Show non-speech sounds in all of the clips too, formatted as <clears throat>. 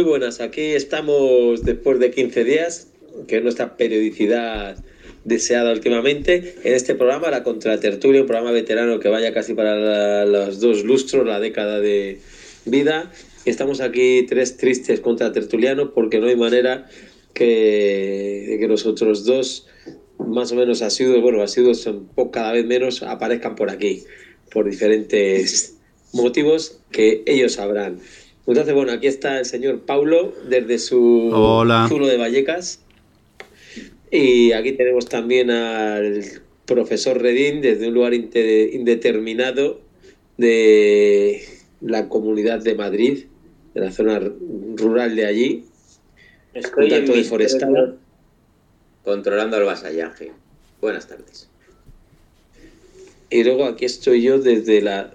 Muy buenas, aquí estamos después de 15 días, que es nuestra periodicidad deseada últimamente, en este programa, la Contratertulia, un programa veterano que vaya casi para los dos lustros, la década de vida. Estamos aquí tres tristes contratertulianos porque no hay manera que, de que los otros dos, más o menos asiduos, bueno, asiduos cada vez menos, aparezcan por aquí, por diferentes motivos que ellos sabrán. Entonces, bueno, aquí está el señor Paulo desde su zulo de Vallecas. Y aquí tenemos también al profesor Redín desde un lugar indeterminado de la comunidad de Madrid, de la zona rural de allí. Estoy en de controlando el vasallaje. Buenas tardes. Y luego aquí estoy yo desde la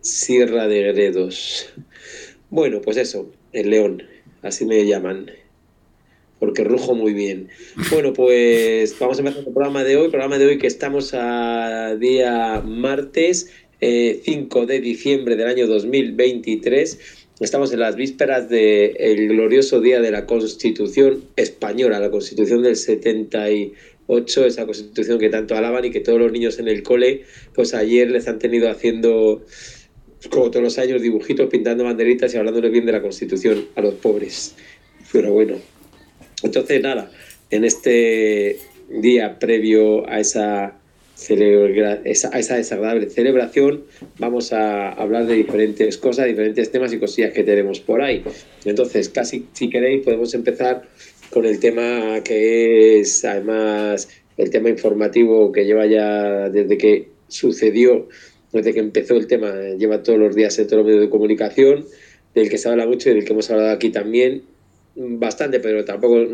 Sierra de Gredos. Bueno, pues eso, el león, así me llaman, porque rujo muy bien. Bueno, pues vamos a empezar el programa de hoy, programa de hoy que estamos a día martes 5 eh, de diciembre del año 2023. Estamos en las vísperas del glorioso día de la Constitución española, la Constitución del 78, esa Constitución que tanto alaban y que todos los niños en el cole, pues ayer les han tenido haciendo como todos los años, dibujitos, pintando banderitas y hablándole bien de la Constitución a los pobres. Pero bueno, entonces nada, en este día previo a esa, esa, a esa desagradable celebración vamos a hablar de diferentes cosas, diferentes temas y cosillas que tenemos por ahí. Entonces, casi si queréis podemos empezar con el tema que es además el tema informativo que lleva ya desde que sucedió desde que empezó el tema, lleva todos los días en todos los medios de comunicación, del que se habla mucho y del que hemos hablado aquí también, bastante, pero tampoco,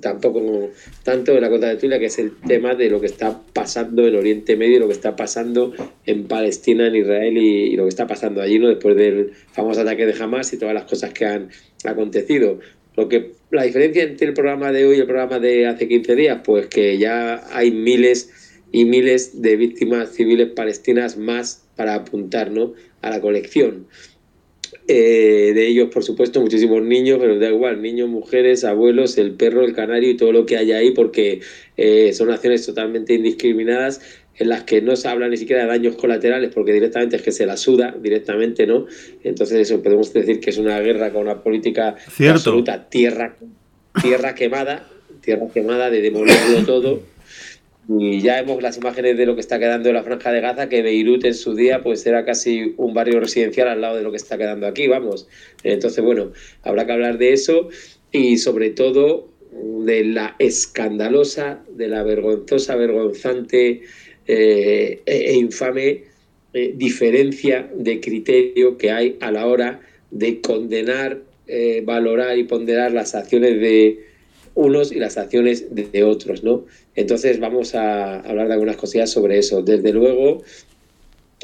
tampoco tanto en la contra de Tulia, que es el tema de lo que está pasando en Oriente Medio, lo que está pasando en Palestina, en Israel y, lo que está pasando allí, ¿no? después del famoso ataque de Hamas y todas las cosas que han acontecido. Lo que, la diferencia entre el programa de hoy y el programa de hace 15 días, pues que ya hay miles y miles de víctimas civiles palestinas más para apuntar a la colección. Eh, de ellos, por supuesto, muchísimos niños, pero da igual, niños, mujeres, abuelos, el perro, el canario y todo lo que hay ahí, porque eh, son acciones totalmente indiscriminadas en las que no se habla ni siquiera de daños colaterales, porque directamente es que se la suda, directamente, ¿no? Entonces eso podemos decir que es una guerra con una política absoluta, tierra, tierra quemada, tierra quemada de demolirlo todo y ya vemos las imágenes de lo que está quedando en la franja de Gaza, que Beirut en su día pues era casi un barrio residencial al lado de lo que está quedando aquí, vamos. Entonces, bueno, habrá que hablar de eso y sobre todo de la escandalosa, de la vergonzosa, vergonzante eh, e, infame eh, diferencia de criterio que hay a la hora de condenar, eh, valorar y ponderar las acciones de unos y las acciones de, otros, ¿no? Entonces vamos a hablar de algunas cosillas sobre eso. Desde luego,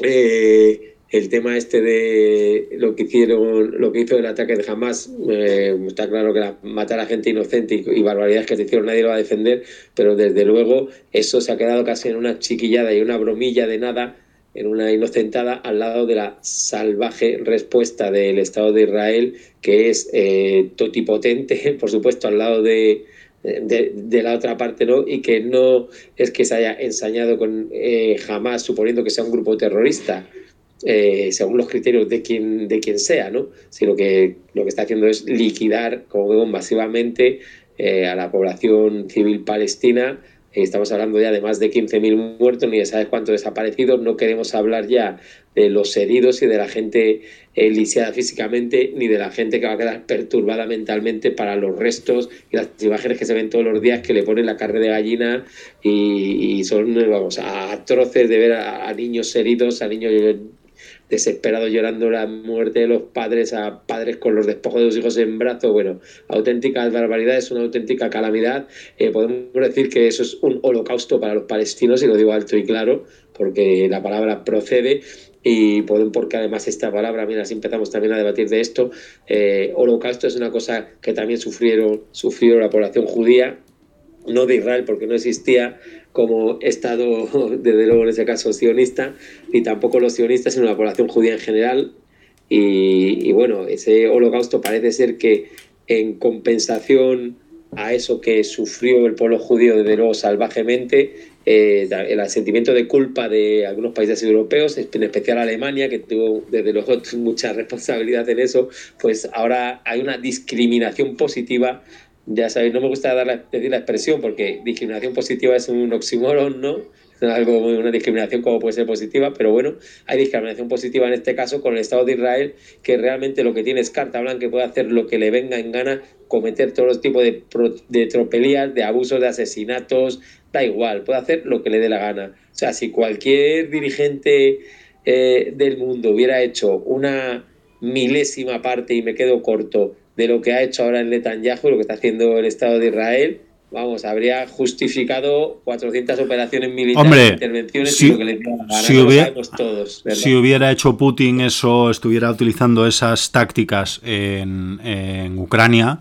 eh, el tema este de lo que hicieron, lo que hizo el ataque de Hamas, eh, está claro que matar a gente inocente y, barbaridades que se hicieron nadie lo va a defender, pero desde luego eso se ha quedado casi en una chiquillada y una bromilla de nada en una inocentada al lado de la salvaje respuesta del Estado de Israel, que es eh, totipotente, <laughs> por supuesto, al lado de, de, la otra parte, ¿no? Y que no es que se haya ensañado con eh, jamás suponiendo que sea un grupo terrorista, eh, según los criterios de quien, de quien sea, ¿no? Sino que lo que está haciendo es liquidar, como vemos, masivamente a la población civil palestina Estamos hablando ya de más de 15.000 muertos, ni de sabes cuántos desaparecidos. No queremos hablar ya de los heridos y de la gente eh, lisiada físicamente, ni de la gente que va a quedar perturbada mentalmente para los restos y las imágenes que se ven todos los días que le ponen la carne de gallina y, son, vamos, atroces de ver a, a niños heridos, a niños desesperado llorando la muerte de los padres, a padres con los despojos de los hijos en brazos. Bueno, auténtica barbaridad, es una auténtica calamidad. Eh, podemos decir que eso es un holocausto para los palestinos, y lo digo alto y claro, porque la palabra procede. Y pueden, porque además esta palabra, mira, si empezamos también a debatir de esto, eh, holocausto es una cosa que también sufrieron, sufrió la población judía, no de Israel porque no existía como Estado, <laughs> desde luego en ese caso, sionista, ni tampoco los sionistas, sino la población judía en general. Y, bueno, ese holocausto parece ser que en compensación a eso que sufrió el pueblo judío desde luego salvajemente, eh, el sentimiento de culpa de algunos países europeos, en especial Alemania, que tuvo desde luego <laughs> mucha responsabilidad en eso, pues ahora hay una discriminación positiva. Ya sabéis, no me gusta dar decir la expresión porque discriminación positiva es un oxímoron, ¿no? algo, una discriminación como puede ser positiva, pero bueno, hay discriminación positiva en este caso con el Estado de Israel, que realmente lo que tiene es carta blanca, que puede hacer lo que le venga en gana, cometer todos los tipos de, de tropelías, de abusos, de asesinatos, da igual, puede hacer lo que le dé la gana. O sea, si cualquier dirigente eh, del mundo hubiera hecho una milésima parte, y me quedo corto, de lo que ha hecho ahora en Netanyahu, lo que está haciendo el Estado de Israel, vamos, habría justificado 400 operaciones militares, Hombre, intervenciones si, y lo que le si, hubiera, todos, si hubiera hecho Putin eso, estuviera utilizando esas tácticas en, en Ucrania,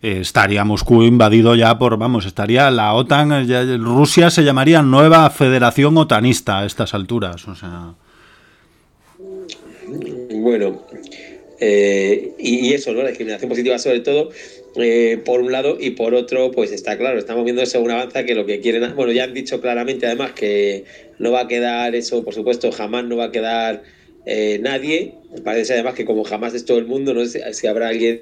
eh, estaría Moscú invadido ya por, vamos, estaría la OTAN, ya, Rusia se llamaría nueva federación otanista a estas alturas, o sea... Bueno, eh, y, eso, ¿no? La discriminación positiva sobre todo, eh, por un lado, y por otro, pues está claro, estamos viendo eso un avanza que lo que quieren, bueno, ya han dicho claramente además que no va a quedar eso, por supuesto, jamás no va a quedar eh, nadie, parece además que como jamás es todo el mundo, no sé si habrá alguien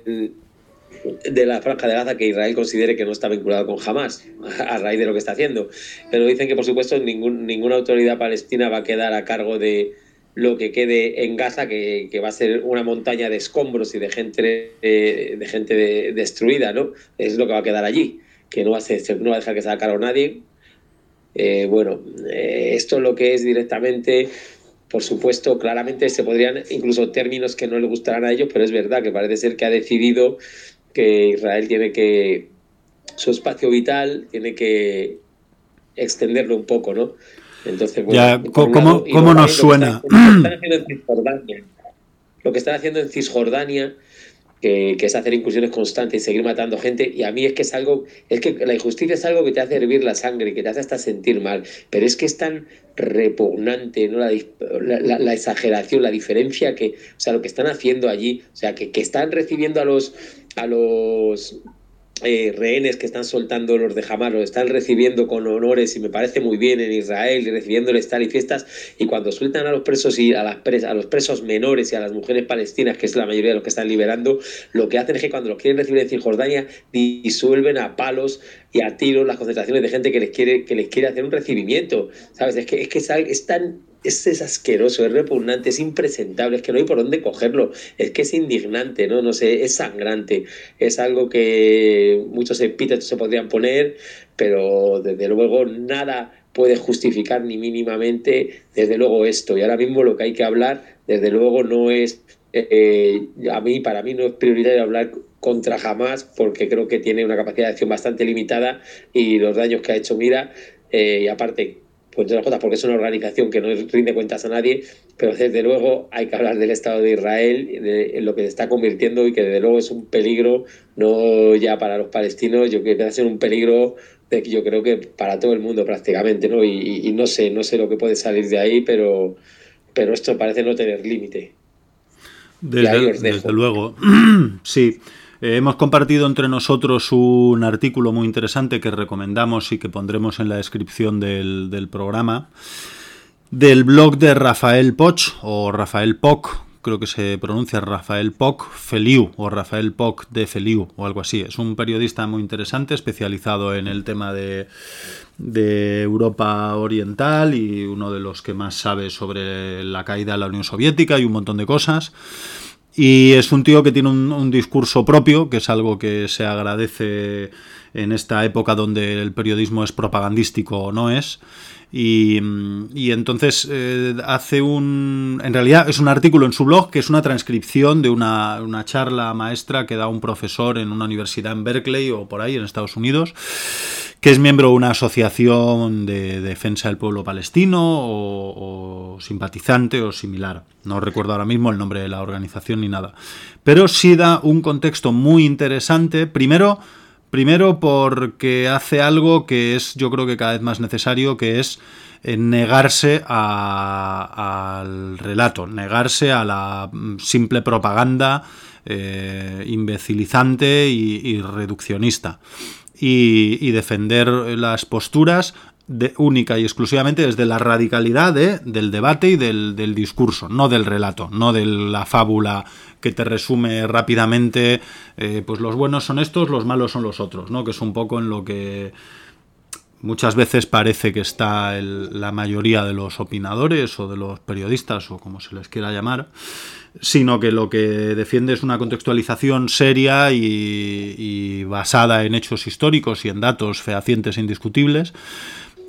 de la franja de Gaza que Israel considere que no está vinculado con Hamas a raíz de lo que está haciendo. Pero dicen que, por supuesto, ningún, ninguna autoridad palestina va a quedar a cargo de, lo que quede en Gaza, que, va a ser una montaña de escombros y de gente, eh, de gente destruida, ¿no? Es lo que va a quedar allí, que no va a, ser, no va a dejar que se nadie. Eh, bueno, eh, esto es lo que es directamente, por supuesto, claramente se podrían, incluso términos que no le gustarán a ellos, pero es verdad que parece ser que ha decidido que Israel tiene que, su espacio vital tiene que extenderlo un poco, ¿no? Entonces, ya, ¿cómo, ¿cómo nos suena? Lo que, están haciendo en Cisjordania, que, es hacer incursiones constantes y seguir matando gente, y a mí es que es algo, es que la injusticia es algo que te hace hervir la sangre, que te hace hasta sentir mal, pero es que es tan repugnante, ¿no? La, la, exageración, la diferencia que, o sea, lo que están haciendo allí, o sea, que, que están recibiendo a los, a los eh, rehenes que están soltando los de Hamas, los están recibiendo con honores y me parece muy bien en Israel y recibiéndoles estar y fiestas y cuando sueltan a los presos y a, las a los presos menores y a las mujeres palestinas, que es la mayoría de los que están liberando, lo que hacen es que cuando los quieren recibir en Cisjordania disuelven a palos y a tiros las concentraciones de gente que les quiere, que les quiere hacer un recibimiento, ¿sabes? Es que es, que es tan es, asqueroso, es repugnante, es impresentable, es que no hay por dónde cogerlo, es que es indignante, ¿no? No sé, es sangrante, es algo que muchos epítetos se podrían poner, pero desde luego nada puede justificar ni mínimamente, desde luego, esto. Y ahora mismo lo que hay que hablar, desde luego, no es, eh, a mí, para mí no es prioritario hablar contra jamás, porque creo que tiene una capacidad de acción bastante limitada y los daños que ha hecho Mira, eh, y aparte pues las cosas, porque es una organización que no rinde cuentas a nadie, pero desde luego hay que hablar del Estado de Israel, de, en lo que se está convirtiendo y que desde luego es un peligro, no ya para los palestinos, yo creo que va a ser un peligro de, yo creo que para todo el mundo prácticamente, ¿no? Y, no sé, no sé lo que puede salir de ahí, pero, pero esto parece no tener límite. desde luego, <clears throat> sí. Eh, hemos compartido entre nosotros un artículo muy interesante que recomendamos y que pondremos en la descripción del, programa, del blog de Rafael Poch o Rafael Poc, creo que se pronuncia Rafael Poc Feliu o Rafael Poc de Feliu o algo así. Es un periodista muy interesante, especializado en el tema de Europa Oriental y uno de los que más sabe sobre la caída de la Unión Soviética y un montón de cosas. Y es un tío que tiene un, discurso propio, que es algo que se agradece en esta época donde el periodismo es propagandístico o no es. Y, entonces eh, hace un... En realidad es un artículo en su blog que es una transcripción de una, una, charla maestra que da un profesor en una universidad en Berkeley o por ahí en Estados Unidos que es miembro de una asociación de defensa del pueblo palestino o, simpatizante o similar. No recuerdo ahora mismo el nombre de la organización ni nada. Pero sí da un contexto muy interesante. Primero, primero porque hace algo que es yo creo que cada vez más necesario, que es eh, negarse al relato, negarse a la mm, simple propaganda eh, imbecilizante y, reduccionista. Y, defender las posturas de, única y exclusivamente desde la radicalidad del debate y del, del, discurso, no del relato, no de la fábula que te resume rápidamente, eh, pues los buenos son estos, los malos son los otros, ¿no? que es un poco en lo que muchas veces parece que está la mayoría de los opinadores o de los periodistas o como se les quiera llamar, sino que lo que defiende es una contextualización seria y, basada en hechos históricos y en datos fehacientes e indiscutibles.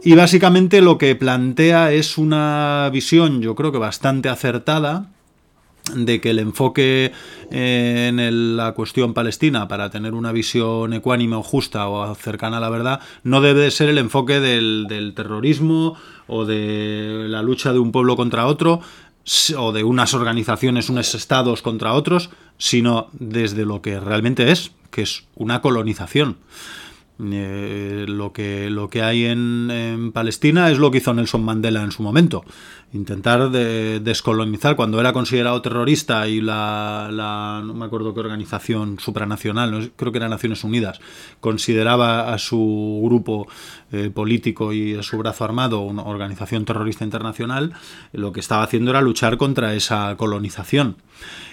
Y básicamente lo que plantea es una visión, yo creo que bastante acertada, de que el enfoque eh, en la cuestión palestina para tener una visión ecuánime o justa o cercana a la verdad no debe ser el enfoque del, terrorismo o de la lucha de un pueblo contra otro o de unas organizaciones, unos estados contra otros, sino desde lo que realmente es, que es una colonización. Eh, lo, que, lo que hay en, Palestina es lo que hizo Nelson Mandela en su momento. Intentar descolonizar cuando era considerado terrorista y la, no me acuerdo qué organización supranacional, creo que era Naciones Unidas, consideraba a su grupo eh, político y a su brazo armado una organización terrorista internacional, lo que estaba haciendo era luchar contra esa colonización.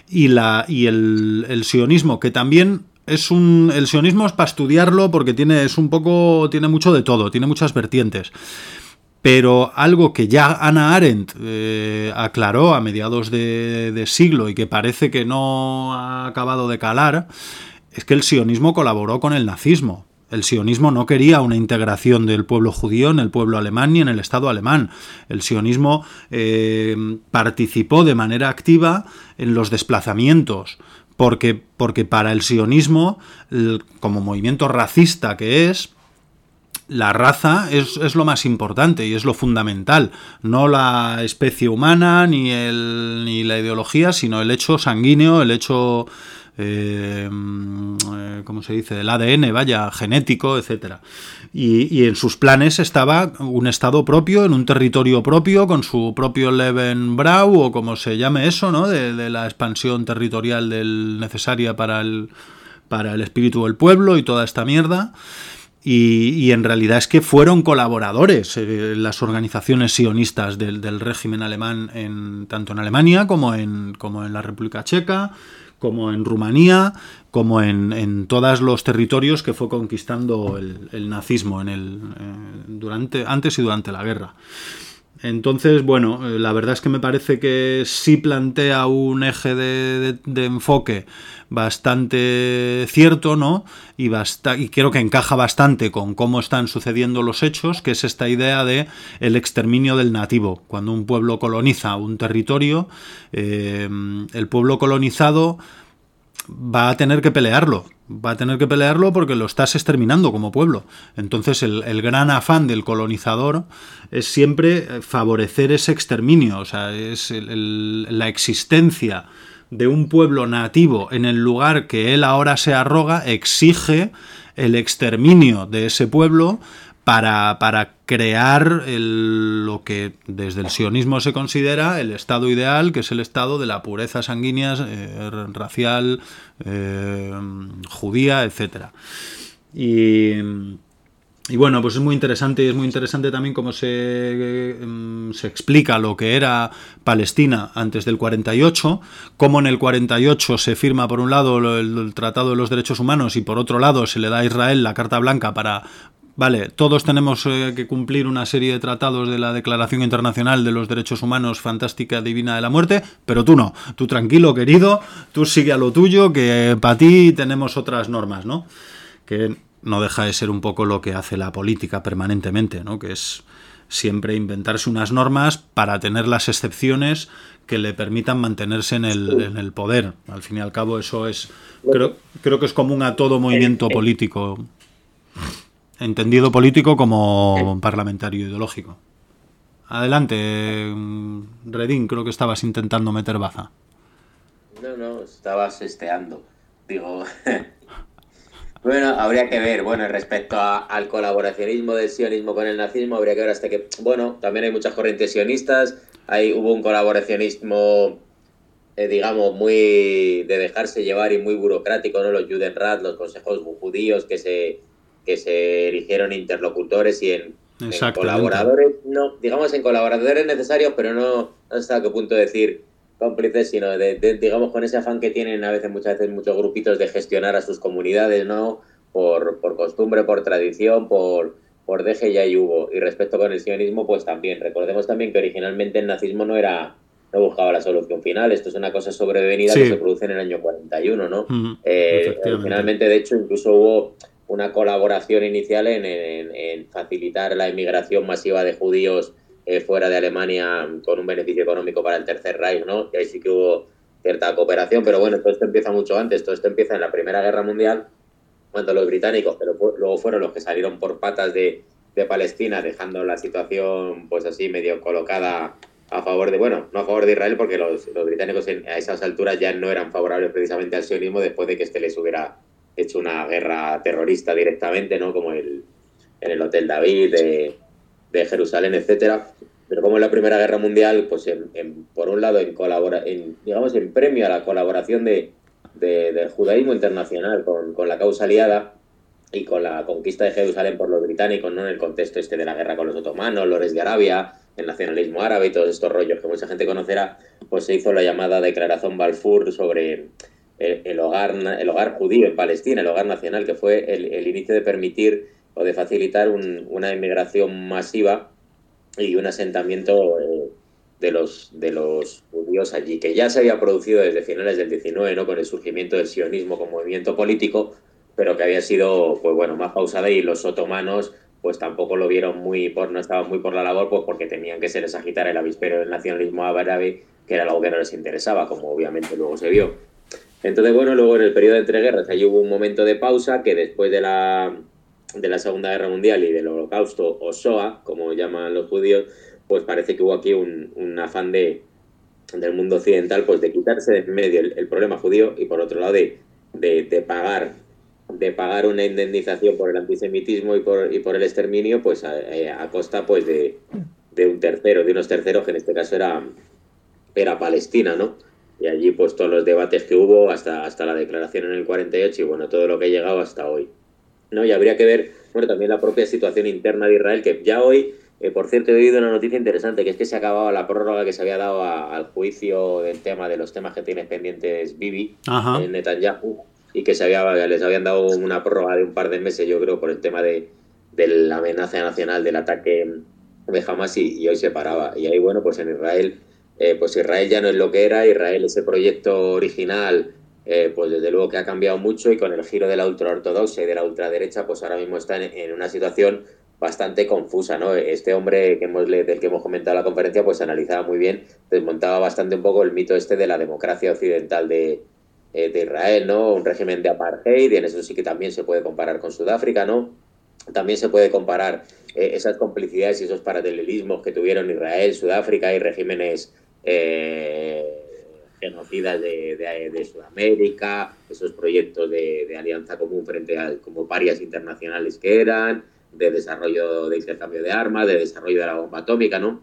Y, la, y el sionismo, que también es un. El sionismo es para estudiarlo porque tiene. es un poco. tiene mucho de todo, tiene muchas vertientes. Pero algo que ya Ana Arendt eh, aclaró a mediados de, siglo y que parece que no ha acabado de calar, es que el sionismo colaboró con el nazismo. El sionismo no quería una integración del pueblo judío en el pueblo alemán ni en el Estado alemán. El sionismo eh, participó de manera activa en los desplazamientos porque, porque para el sionismo, como movimiento racista que es, la raza es, lo más importante y es lo fundamental, no la especie humana ni, el, ni la ideología, sino el hecho sanguíneo, el hecho eh, eh, ¿cómo se dice?, del ADN, vaya, genético, etcétera. Y, en sus planes estaba un estado propio, en un territorio propio, con su propio Levenbrau, o como se llame eso, ¿no?, de, la expansión territorial del, necesaria para el, para el espíritu del pueblo y toda esta mierda. Y, en realidad es que fueron colaboradores eh, las organizaciones sionistas del, del, régimen alemán en, tanto en Alemania como en, como en la República Checa como en Rumanía, como en, todos los territorios que fue conquistando el, nazismo en el, eh, durante, antes y durante la guerra. Entonces, bueno, eh, la verdad es que me parece que sí plantea un eje de, enfoque bastante cierto, ¿no? Y, y creo que encaja bastante con cómo están sucediendo los hechos, que es esta idea de el exterminio del nativo. Cuando un pueblo coloniza un territorio, eh, el pueblo colonizado va a tener que pelearlo. Va a tener que pelearlo porque lo estás exterminando como pueblo. Entonces el, gran afán del colonizador es siempre favorecer ese exterminio. O sea, es la existencia de un pueblo nativo en el lugar que él ahora se arroga exige el exterminio de ese pueblo para, para crear lo que desde el sionismo se considera el estado ideal, que es el estado de la pureza sanguínea, eh, racial, eh, judía, etc. Y, y, bueno, pues es muy interesante y es muy interesante también cómo se, em, se explica lo que era Palestina antes del 48, cómo en el 48 se firma por un lado el, el Tratado de los Derechos Humanos y por otro lado se le da a Israel la Carta Blanca para Vale, todos tenemos eh, que cumplir una serie de tratados de la Declaración Internacional de los Derechos Humanos Fantástica Divina de la Muerte, pero tú no. Tú tranquilo, querido, tú sigue a lo tuyo, que para ti tenemos otras normas, ¿no? Que no deja de ser un poco lo que hace la política permanentemente, ¿no? Que es siempre inventarse unas normas para tener las excepciones que le permitan mantenerse en el, en el poder. Al fin y al cabo, eso es. Creo, creo que es común a todo movimiento político entendido político como parlamentario ideológico. Adelante, Redín, creo que estabas intentando meter baza. No, no, estabas esteando. Digo, <laughs> bueno, habría que ver, bueno, respecto al colaboracionismo del sionismo con el nazismo, habría que ver hasta que, bueno, también hay muchas corrientes sionistas, hay, hubo un colaboracionismo eh, digamos, muy de dejarse llevar y muy burocrático, ¿no? Los Judenrat, los consejos judíos que se, que se eligieron interlocutores y en, colaboradores, no, digamos en colaboradores necesarios, pero no hasta qué punto decir cómplices, sino de, digamos con ese afán que tienen a veces, muchas veces, muchos grupitos de gestionar a sus comunidades, ¿no? Por, por costumbre, por tradición, por, por deje ya y hubo. Y respecto con el sionismo, pues también. Recordemos también que originalmente el nazismo no era no buscaba la solución final. Esto es una cosa sobrevenida que se produce en el año 41, ¿no? Eh, finalmente, de hecho, incluso hubo una colaboración inicial en, facilitar la inmigración masiva de judíos eh, fuera de Alemania con un beneficio económico para el Tercer Reich, ¿no? Y ahí sí que hubo cierta cooperación, pero bueno, todo esto empieza mucho antes, todo esto empieza en la Primera Guerra Mundial, cuando los británicos, pero luego fueron los que salieron por patas de, de Palestina, dejando la situación pues así medio colocada a favor de, bueno, no a favor de Israel, porque los, británicos a esas alturas ya no eran favorables precisamente al sionismo después de que este les hubiera hecho una guerra terrorista directamente, ¿no? Como el, en el Hotel David de, de Jerusalén, etcétera. Pero como en la Primera Guerra Mundial, pues en, por un lado, en, colabora, en, digamos, en premio a la colaboración de, del judaísmo internacional con, con la causa aliada, y con la conquista de Jerusalén por los británicos, ¿no? En el contexto este de la guerra con los otomanos, los de Arabia, el nacionalismo árabe y todos estos rollos que mucha gente conocerá, pues se hizo la llamada Declaración Balfour sobre el, hogar, el hogar judío en Palestina, el hogar nacional, que fue el, inicio de permitir o de facilitar una inmigración masiva y un asentamiento eh, de, los, de los judíos allí, que ya se había producido desde finales del 19, ¿no? con el surgimiento del sionismo como movimiento político, pero que había sido pues bueno, más pausada y los otomanos pues tampoco lo vieron muy por, no estaban muy por la labor, pues porque tenían que se les agitar el avispero del nacionalismo árabe, que era algo que no les interesaba, como obviamente luego se vio. Entonces, bueno, luego en el periodo de entreguerras ahí hubo un momento de pausa que después de la, de la Segunda Guerra Mundial y del Holocausto, o SOA, como llaman los judíos, pues parece que hubo aquí un, un afán de, del mundo occidental pues de quitarse de medio el, problema judío y por otro lado de, de, de pagar de pagar una indemnización por el antisemitismo y por, y por el exterminio, pues a, eh, costa pues de, un tercero, de unos terceros que en este caso era, era Palestina, ¿no? Y allí pues todos los debates que hubo hasta, hasta la declaración en el 48 y bueno, todo lo que ha llegado hasta hoy. ¿no? Y habría que ver, bueno, también la propia situación interna de Israel, que ya hoy, eh, por cierto, he oído una noticia interesante, que es que se acababa la prórroga que se había dado al juicio del tema de los temas que tiene pendientes Bibi, en Netanyahu, y que se había, les habían dado una prórroga de un par de meses, yo creo, por el tema de, la amenaza nacional del ataque de Hamas y, hoy se paraba. Y ahí, bueno, pues en Israel, eh, pues Israel ya no es lo que era, Israel, ese proyecto original, eh, pues desde luego que ha cambiado mucho y con el giro de la ultraortodoxia y de la ultraderecha, pues ahora mismo está en, una situación bastante confusa, ¿no? Este hombre que hemos, del que hemos comentado en la conferencia, pues analizaba muy bien, desmontaba bastante un poco el mito este de la democracia occidental de, eh, de Israel, ¿no? Un régimen de apartheid, y en eso sí que también se puede comparar con Sudáfrica, ¿no? También se puede comparar esas complicidades y esos paralelismos que tuvieron Israel, Sudáfrica y regímenes eh, genocidas de, Sudamérica, esos proyectos de, alianza común frente a como parias internacionales que eran, de desarrollo de intercambio de armas, de desarrollo de la bomba atómica, ¿no?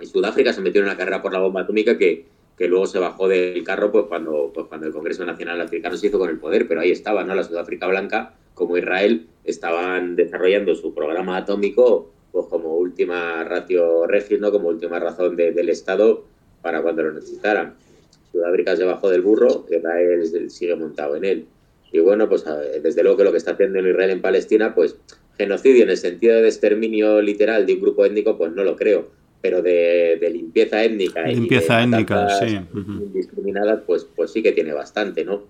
Y Sudáfrica se metió en una carrera por la bomba atómica que, que luego se bajó del carro pues cuando, pues cuando el Congreso Nacional Africano se hizo con el poder, pero ahí estaba, ¿no? La Sudáfrica Blanca, como Israel, estaban desarrollando su programa atómico pues como última ratio regis, ¿no? Como última razón del Estado para cuando lo necesitaran. Sudáfrica se bajó del burro, Israel sigue montado en él. Y bueno, pues desde luego que lo que está haciendo Israel en Palestina, pues genocidio en el sentido de exterminio literal de un grupo étnico, pues no lo creo pero de, limpieza étnica limpieza étnica, sí. indiscriminadas, pues, pues sí que tiene bastante, ¿no?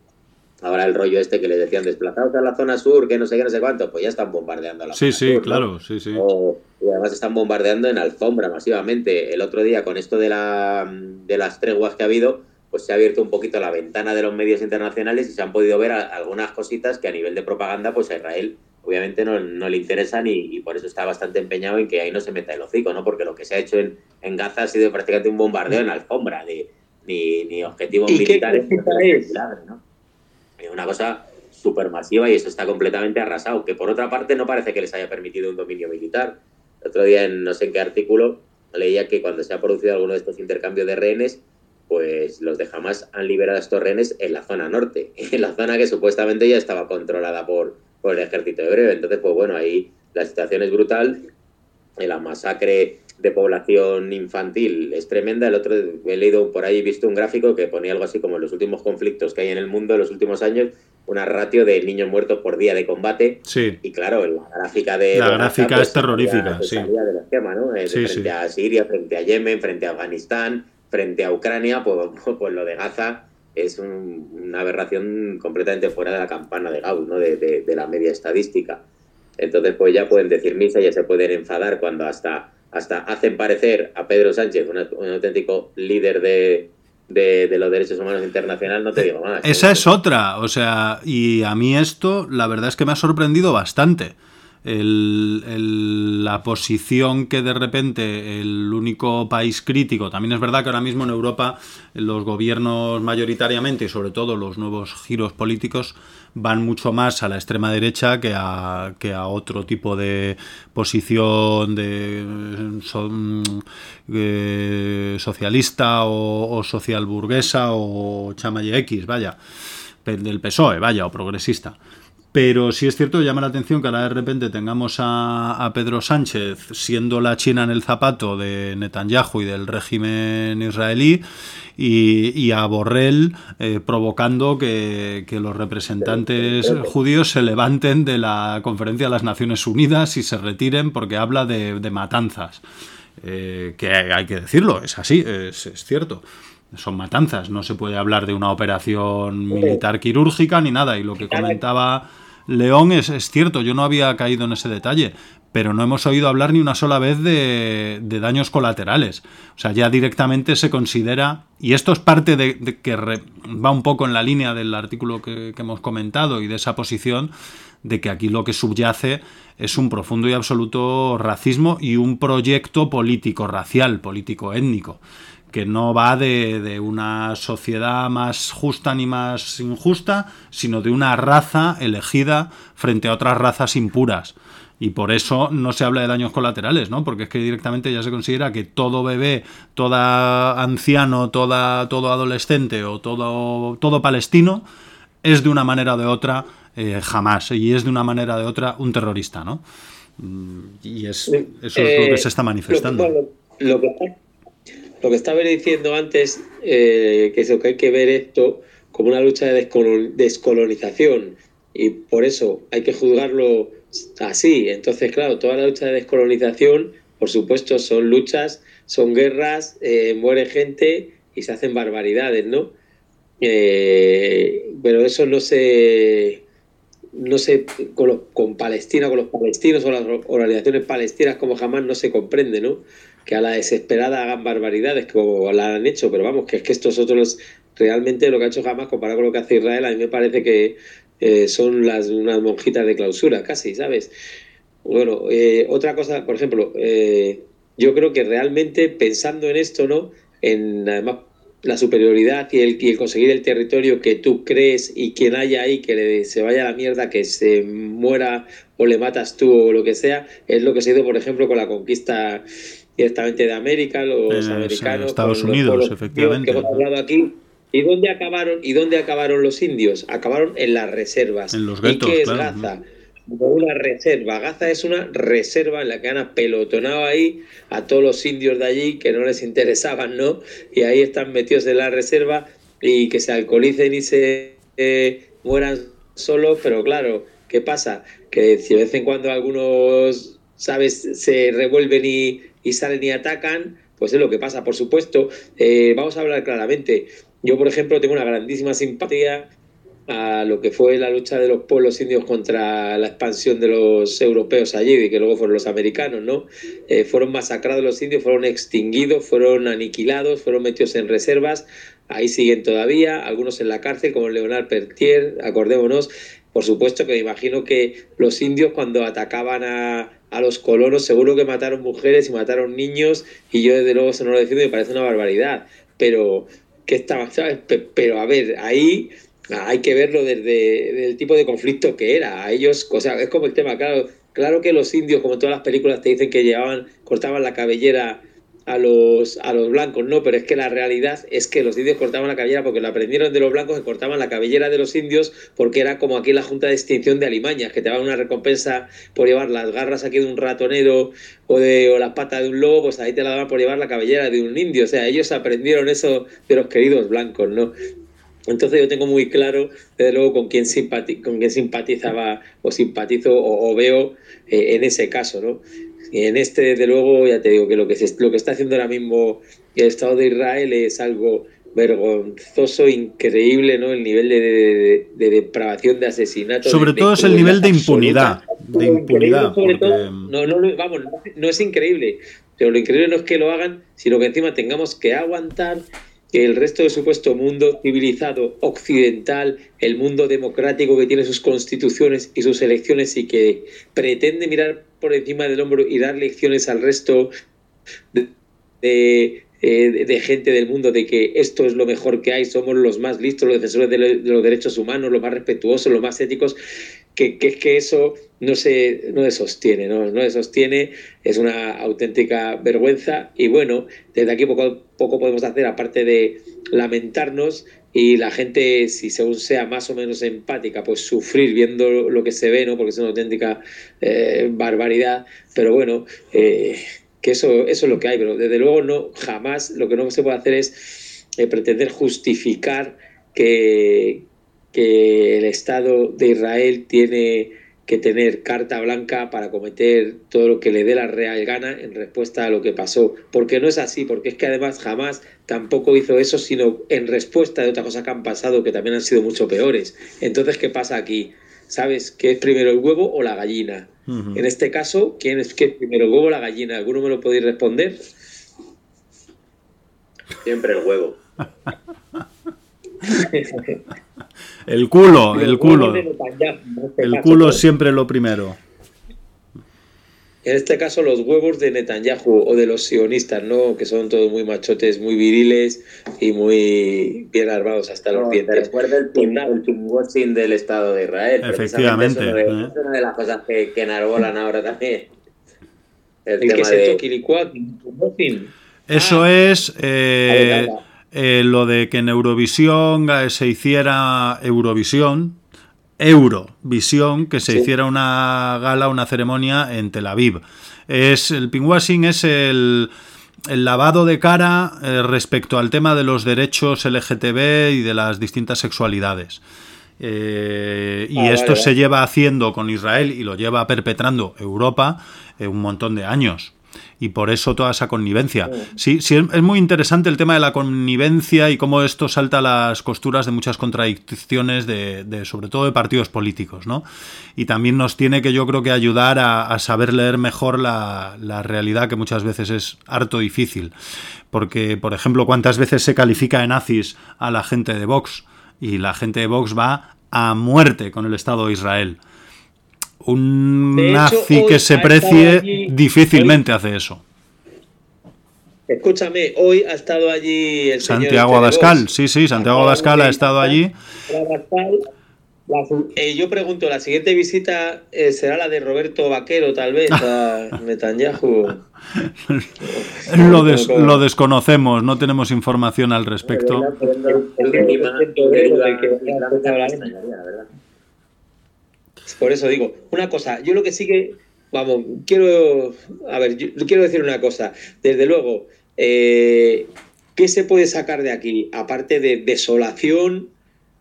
Ahora el rollo este que les decían desplazados a la zona sur, que no sé qué, no sé cuánto, pues ya están bombardeando la sí, sí, claro, sí, sí. y además están bombardeando en alfombra masivamente. El otro día, con esto de, la, de las treguas que ha habido, pues se ha abierto un poquito la ventana de los medios internacionales y se han podido ver algunas cositas que a nivel de propaganda, pues a Israel obviamente no, le interesan y, por eso está bastante empeñado en que ahí no se meta el hocico, ¿no? Porque lo que se ha hecho en, en Gaza ha sido prácticamente un bombardeo en alfombra, de, ni, ni objetivos militares. es? ¿no? Es una cosa súper masiva y eso está completamente arrasado, que por otra parte no parece que les haya permitido un dominio militar. El otro día, en no sé en qué artículo, leía que cuando se ha producido alguno de estos intercambios de rehenes, pues los de Hamas han liberado a estos rehenes en la zona norte, <laughs> en la zona que supuestamente ya estaba controlada por, por el ejército hebreo. Entonces, pues bueno, ahí la situación es brutal, la masacre de población infantil es tremenda. El otro he leído por ahí, visto un gráfico que ponía algo así como los últimos conflictos que hay en el mundo en los últimos años, una ratio de niños muertos por día de combate. Sí. Y claro, la gráfica de. La gráfica pues, es terrorífica, sí. Del esquema, ¿no? Eh, frente a Siria, frente a Yemen, frente a Afganistán, frente a Ucrania, <laughs> pues, pues lo de Gaza es una aberración completamente fuera de la campana de Gauss, ¿no? De, de, la media estadística. Entonces, pues ya pueden decir misa, ya se pueden enfadar cuando hasta, hasta hacen parecer a Pedro Sánchez un auténtico líder de, de, los derechos humanos internacional, no te digo más. Esa es otra, o sea, y a mí esto, la verdad es que me ha sorprendido bastante. la posición que de repente el único país crítico, también es verdad que ahora mismo en Europa los gobiernos mayoritariamente y sobre todo los nuevos giros políticos van mucho más a la extrema derecha que a, que a otro tipo de posición de eh, socialista o, social burguesa o chamaye X, vaya, del PSOE, vaya, o progresista. Pero sí es cierto, llama la atención que ahora de repente tengamos a, Pedro Sánchez siendo la China en el zapato de Netanyahu y del régimen israelí y, a Borrell eh, provocando que, los representantes judíos se levanten de la conferencia de las Naciones Unidas y se retiren porque habla de, matanzas. Eh, que hay que decirlo, es así, es, es cierto son matanzas, no se puede hablar de una operación militar quirúrgica ni nada. Y lo que comentaba León es, es, cierto, yo no había caído en ese detalle, pero no hemos oído hablar ni una sola vez de, daños colaterales. O sea, ya directamente se considera, y esto es parte de, que va un poco en la línea del artículo que, hemos comentado y de esa posición, de que aquí lo que subyace es un profundo y absoluto racismo y un proyecto político racial, político étnico que no va de, de, una sociedad más justa ni más injusta, sino de una raza elegida frente a otras razas impuras. Y por eso no se habla de daños colaterales, ¿no? Porque es que directamente ya se considera que todo bebé, todo anciano, toda, todo adolescente o todo, todo palestino es de una manera o de otra eh, jamás. Y es de una manera o de otra un terrorista, ¿no? Mm, y es, eso es lo que se está manifestando. Lo, que, lo que estaba diciendo antes, eh, que es que hay que ver esto como una lucha de descolonización. Y por eso hay que juzgarlo así. Entonces, claro, toda la lucha de descolonización, por supuesto, son luchas, son guerras, eh, muere gente y se hacen barbaridades, ¿no? Eh, pero eso no se no sé, con, con Palestina, con los palestinos o las organizaciones palestinas como jamás no se comprende, ¿no? Que a la desesperada hagan barbaridades como la han hecho, pero vamos, que es que estos otros, realmente lo que ha hecho jamás comparado con lo que hace Israel, a mí me parece que eh, son unas monjitas de clausura, casi, ¿sabes? Bueno, eh, otra cosa, por ejemplo, eh, yo creo que realmente pensando en esto, ¿no? En además la superioridad y el, conseguir el territorio que tú crees y quien haya ahí que se vaya a la mierda, que se muera o le matas tú o lo que sea, es lo que se ha ido, por ejemplo, con la conquista directamente de América, los americanos, Estados Unidos, efectivamente. Que hemos hablado aquí ¿Y dónde acabaron? ¿Y dónde acabaron los indios? Acabaron en las reservas. En los guetos, ¿Y qué es Gaza? Una reserva. Gaza es una reserva en la que han apelotonado ahí a todos los indios de allí que no les interesaban, ¿no? Y ahí están metidos en la reserva y que se alcoholicen y se eh, mueran solos, pero claro, ¿qué pasa? Que si de vez en cuando algunos, ¿sabes?, se revuelven y, salen y atacan, pues es lo que pasa, por supuesto. Eh, vamos a hablar claramente yo, por ejemplo, tengo una grandísima simpatía a lo que fue la lucha de los pueblos indios contra la expansión de los europeos allí, y que luego fueron los americanos, ¿no? Eh, fueron masacrados los indios, fueron extinguidos, fueron aniquilados, fueron metidos en reservas, ahí siguen todavía, algunos en la cárcel, como Leonard Pertier, acordémonos. Por supuesto que me imagino que los indios cuando atacaban a, a los colonos seguro que mataron mujeres y mataron niños, y yo desde luego eso no lo defiendo, me parece una barbaridad, pero que estaba, ¿sabes? Pero a ver, ahí hay que verlo desde el tipo de conflicto que era. A ellos, o sea, es como el tema, claro, claro que los indios, como todas las películas, te dicen que llevaban, cortaban la cabellera a los, a los blancos, no, pero es que la realidad es que los indios cortaban la cabellera porque lo aprendieron de los blancos que cortaban la cabellera de los indios porque era como aquí la Junta de Extinción de Alimañas, que te daban una recompensa por llevar las garras aquí de un ratonero o, de, o las patas de un lobo, pues ahí te la daban por llevar la cabellera de un indio. O sea, ellos aprendieron eso de los queridos blancos, ¿no? Entonces yo tengo muy claro, desde luego, con quién, con quién simpatizaba o simpatizo o, veo eh, en ese caso, ¿no? Y en este, desde luego, ya te digo que lo que, se, lo que está haciendo ahora mismo el Estado de Israel es algo vergonzoso, increíble, ¿no? El nivel de, depravación, de asesinato. Sobre todo es el nivel de impunidad. De impunidad. no, no, vamos, no es increíble. Pero lo increíble no es que lo hagan, sino que encima tengamos que aguantar el resto del supuesto mundo civilizado occidental, el mundo democrático que tiene sus constituciones y sus elecciones y que pretende mirar por encima del hombro y dar lecciones al resto de, eh, gente del mundo de que esto es lo mejor que hay, somos los más listos, los defensores de, los derechos humanos, los más respetuosos, los más éticos, que, que, que eso no se, no se sostiene, ¿no? no se sostiene, es una auténtica vergüenza y bueno, desde aquí poco, poco podemos hacer aparte de lamentarnos y la gente, si según sea más o menos empática, pues sufrir viendo lo que se ve, ¿no? porque es una auténtica eh, barbaridad, pero bueno, eh, que eso, eso es lo que hay, pero desde luego no, jamás lo que no se puede hacer es eh, pretender justificar que, que el Estado de Israel tiene que tener carta blanca para cometer todo lo que le dé la real gana en respuesta a lo que pasó. Porque no es así, porque es que además jamás tampoco hizo eso, sino en respuesta de otras cosas que han pasado que también han sido mucho peores. Entonces, ¿qué pasa aquí? ¿Sabes qué es primero el huevo o la gallina? En este caso, ¿quién es, qué primero el huevo o la gallina? ¿Alguno me lo podéis responder? Siempre el huevo. <laughs> El culo, el culo. El culo siempre lo primero. En este caso, los huevos de Netanyahu o de los sionistas, ¿no? Que son todos muy machotes, muy viriles y muy bien armados hasta los dientes. Recuerda el, pinkwashing del Estado de Israel. Efectivamente. ¿eh? es una de las cosas que, que enarbolan <laughs> ahora también. El, tema que de... Eso ah. es. Eh, eh, lo de que en Eurovisión eh, se hiciera Eurovisión, Eurovisión, que se hiciera una gala, una ceremonia en Tel Aviv. Es, el pinkwashing es el, lavado de cara eh, respecto al tema de los derechos LGTB y de las distintas sexualidades. y ah, esto se lleva haciendo con Israel y lo lleva perpetrando Europa un montón de años y por eso toda esa connivencia. Sí, sí, es muy interesante el tema de la connivencia y cómo esto salta a las costuras de muchas contradicciones, de, sobre todo de partidos políticos, ¿no? Y también nos tiene que yo creo que ayudar a, saber leer mejor la, la, realidad que muchas veces es harto difícil. Porque, por ejemplo, cuántas veces se califica de nazis a la gente de Vox y la gente de Vox va a muerte con el Estado de Israel un nazi que se precie difícilmente hace eso. Escúchame, hoy ha estado allí el Santiago este Abascal, sí, sí, Santiago Abascal ha estado allí. Eh, yo pregunto, ¿la siguiente visita eh, será la de Roberto Vaquero, tal vez, a Netanyahu? lo, lo, desconocemos, no tenemos información al respecto. Por eso digo, una cosa, yo lo que sí que, vamos, quiero, a ver, yo quiero decir una cosa. Desde luego, eh, ¿qué se puede sacar de aquí? Aparte de desolación,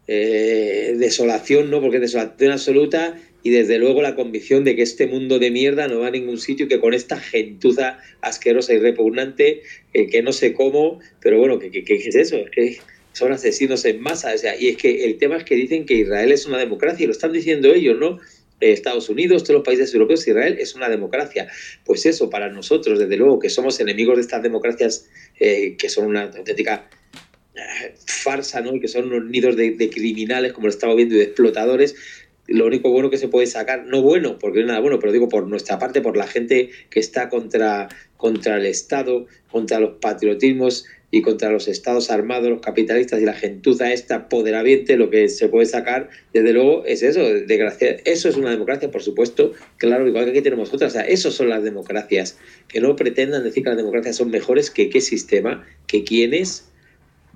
eh, desolación, ¿no? Porque desolación absoluta y desde luego la convicción de que este mundo de mierda no va a ningún sitio y que con esta gentuza asquerosa y repugnante, eh, que no sé cómo, pero bueno, ¿qué, es eso? Es son asesinos en masa. O sea, y es que el tema es que dicen que Israel es una democracia y lo están diciendo ellos, ¿no? Eh, Estados Unidos, todos los países europeos, Israel es una democracia. Pues eso, para nosotros, desde luego, que somos enemigos de estas democracias eh, que son una auténtica eh, farsa, ¿no? Y que son unos nidos de, criminales, como lo estamos viendo, y de explotadores. Lo único bueno que se puede sacar, no bueno, porque no es nada bueno, pero digo por nuestra parte, por la gente que está contra, contra el Estado, contra los patriotismos y contra los estados armados, los capitalistas y la gentuza esta poderamiento, lo que se puede sacar, desde luego, es eso, desgracia. Eso es una democracia, por supuesto, claro, igual que aquí tenemos otras. O sea, eso son las democracias. Que no pretendan decir que las democracias son mejores que qué sistema, que quiénes,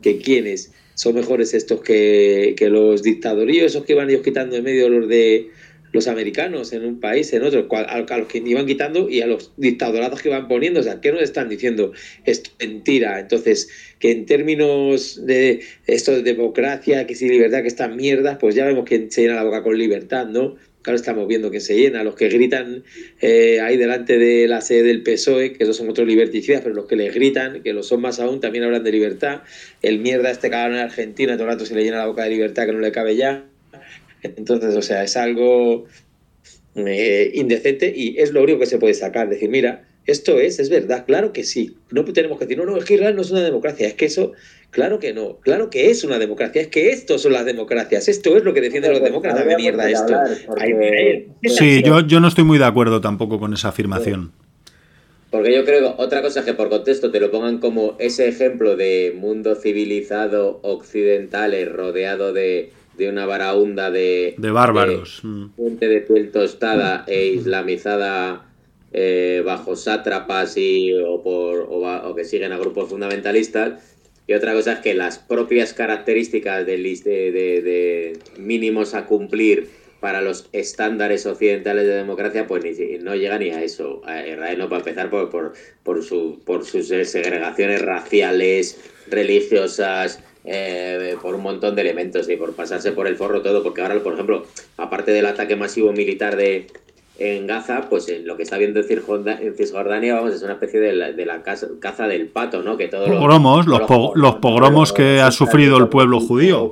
que quiénes son mejores estos que, que los dictadoríos, esos que van ellos quitando en medio los de los americanos en un país, en otro, a, los que iban quitando y a los dictadorados que van poniendo. O sea, ¿qué nos están diciendo? Es mentira. Entonces, que en términos de esto de democracia, que si libertad, que están mierdas, pues ya vemos que se llena la boca con libertad, ¿no? Claro, estamos viendo que se llena. Los que gritan eh, ahí delante de la sede del PSOE, que esos son otros liberticidas, pero los que les gritan, que lo son más aún, también hablan de libertad. El mierda este cabrón en Argentina, todo el rato se le llena la boca de libertad que no le cabe ya. Entonces, o sea, es algo eh, indecente y es lo único que se puede sacar. Decir, mira, esto es, es verdad, claro que sí. No tenemos que decir, no, no, es que Israel no es una democracia, es que eso, claro que no, claro que es una democracia, es que esto son las democracias, esto es lo que defienden los demócratas, de mierda esto. Sí, yo, yo no estoy muy de acuerdo tampoco con esa afirmación. Porque yo creo otra cosa que por contexto te lo pongan como ese ejemplo de mundo civilizado occidental rodeado de, de una varaunda de... De bárbaros. Gente de piel tostada e islamizada eh, bajo sátrapas y, o, por, o, que siguen a grupos fundamentalistas. Y otra cosa es que las propias características de, de, de mínimos a cumplir para los estándares occidentales de democracia, pues no llega ni a eso. Israel no, para empezar, por, por, por, su, por sus segregaciones raciales, religiosas, eh, por un montón de elementos y por pasarse por el forro todo, porque ahora, por ejemplo, aparte del ataque masivo militar de en Gaza, pues en lo que está viendo en Cisjordania, vamos, es una especie de la, caza, del pato, ¿no? Que todos pogromos, los, los, pogromos que ha sufrido el pueblo judío.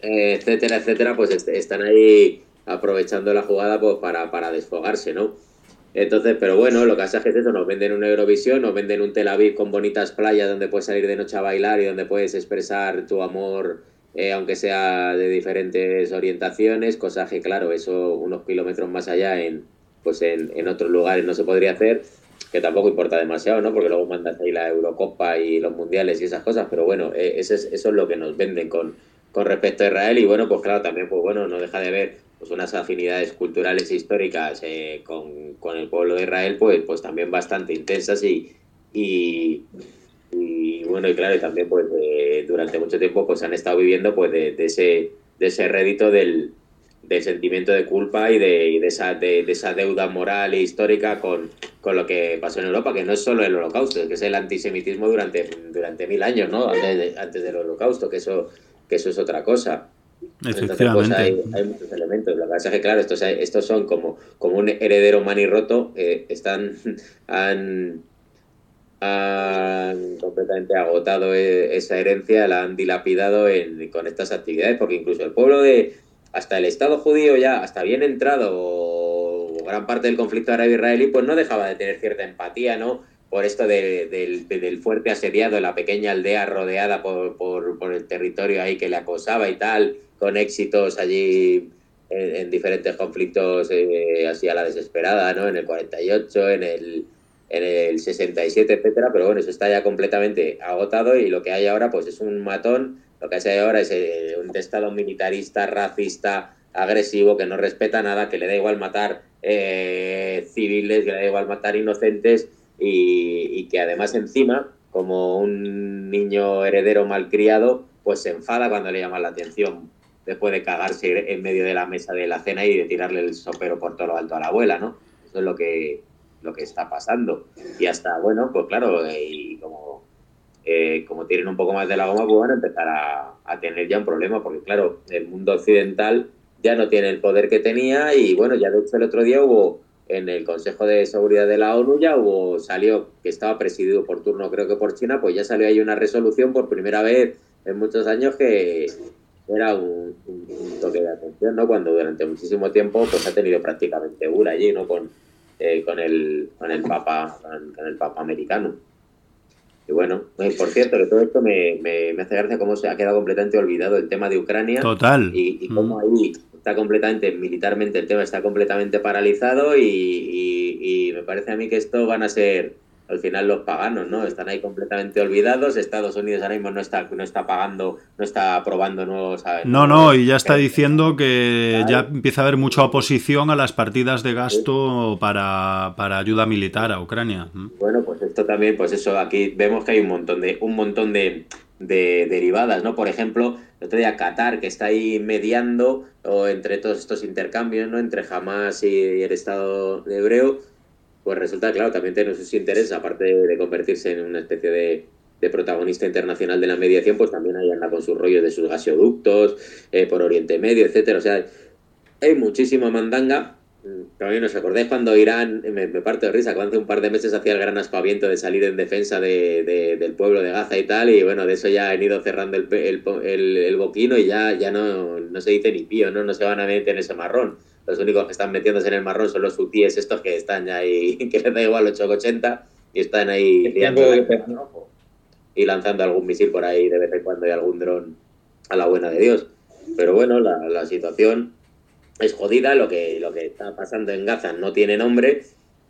Eh, etcétera, etcétera, pues están ahí aprovechando la jugada pues, para, para desfogarse, ¿no? Entonces, pero bueno, lo que pasa es que eso, nos venden un Eurovisión, nos venden un Tel Aviv con bonitas playas donde puedes salir de noche a bailar y donde puedes expresar tu amor, eh, aunque sea de diferentes orientaciones, cosa que claro, eso unos kilómetros más allá en, pues en, en otros lugares no se podría hacer, que tampoco importa demasiado, ¿no? Porque luego mandas ahí la Eurocopa y los mundiales y esas cosas, pero bueno, eh, eso, es, eso es lo que nos venden con, con respecto a Israel y bueno, pues claro, también pues bueno, no deja de ver pues unas afinidades culturales e históricas eh, con, con, el pueblo de Israel, pues, pues también bastante intensas y, y, bueno, y claro, y también pues durante mucho tiempo pues han estado viviendo pues de, ese, de ese rédito del, del sentimiento de culpa y de, de, esa, de, esa deuda moral e histórica con, con lo que pasó en Europa, que no es solo el holocausto, que es el antisemitismo durante, durante mil años, ¿no? Antes, antes del holocausto, que eso, que eso es otra cosa. Pues, Efectivamente. hay, muchos elementos. Lo que pasa es que, claro, estos, estos son como, como un heredero manirroto, eh, están, <laughs> han, han completamente agotado e, esa herencia, la han dilapidado en, con estas actividades, porque incluso el pueblo de, hasta el Estado judío ya, hasta bien entrado, gran parte del conflicto árabe-israelí, pues no dejaba de tener cierta empatía, ¿no? por esto del fuerte asediado, la pequeña aldea rodeada por, por, el territorio ahí que le acosaba y tal, con éxitos allí en, diferentes conflictos eh, así a la desesperada, ¿no? En el 48, en el, en el 67, etcétera, pero bueno, eso está ya completamente agotado y lo que hay ahora pues es un matón, lo que hay ahora es eh, un estado militarista, racista, agresivo, que no respeta nada, que le da igual matar eh, civiles, que le da igual matar inocentes y, que además encima, como un niño heredero malcriado, pues se enfada cuando le llaman la atención después de cagarse en medio de la mesa de la cena y de tirarle el sopero por todo lo alto a la abuela, ¿no? Eso es lo que, lo que está pasando. Y hasta, bueno, pues claro, y como, eh, como tienen un poco más de la goma, pues van a empezar a, a, tener ya un problema, porque claro, el mundo occidental ya no tiene el poder que tenía y bueno, ya de hecho el otro día hubo en el Consejo de Seguridad de la ONU ya hubo, salió, que estaba presidido por turno creo que por China, pues ya salió ahí una resolución por primera vez en muchos años que era un, toque de atención, ¿no? Cuando durante muchísimo tiempo pues ha tenido prácticamente una allí, ¿no? Con, eh, con, el, con el Papa con, el Papa americano. Y bueno, por cierto, que todo esto me, me, hace gracia cómo se ha quedado completamente olvidado el tema de Ucrania. Total. Y, y cómo mm. ahí está completamente, militarmente el tema está completamente paralizado y, me parece a mí que esto van a ser al final los paganos, ¿no? Están ahí completamente olvidados. Estados Unidos ahora mismo no está, no está pagando, no está aprobando nuevos. No, no, y ya está diciendo que ya empieza a haber mucha oposición a las partidas de gasto para, para ayuda militar a Ucrania. Bueno, pues esto también, pues eso, aquí vemos que hay un montón de, un montón de, de derivadas, ¿no? Por ejemplo, el otro día Qatar, que está ahí mediando o entre todos estos intercambios, ¿no? Entre Hamas y el Estado de hebreo pues resulta, claro, también tiene sus intereses, aparte de convertirse en una especie de, protagonista internacional de la mediación, pues también ahí anda con sus rollos de sus gasoductos, eh, por Oriente Medio, etcétera. O sea, hay muchísima mandanga. También os acordáis cuando Irán, me, parte de risa, cuando hace un par de meses hacía el gran aspaviento de salir en defensa del pueblo de Gaza y tal, y bueno, de eso ya han ido cerrando el, el, boquino y ya, ya no, no se dice ni pío, ¿no? No se van a meter en ese marrón los únicos que están metiéndose en el marrón son los UTIs estos que están ahí, <laughs> que les da igual 880 y están ahí y lanzando algún misil por ahí de vez en cuando y algún dron a la buena de Dios. Pero bueno, la, situación es jodida, lo que, lo que está pasando en Gaza no tiene nombre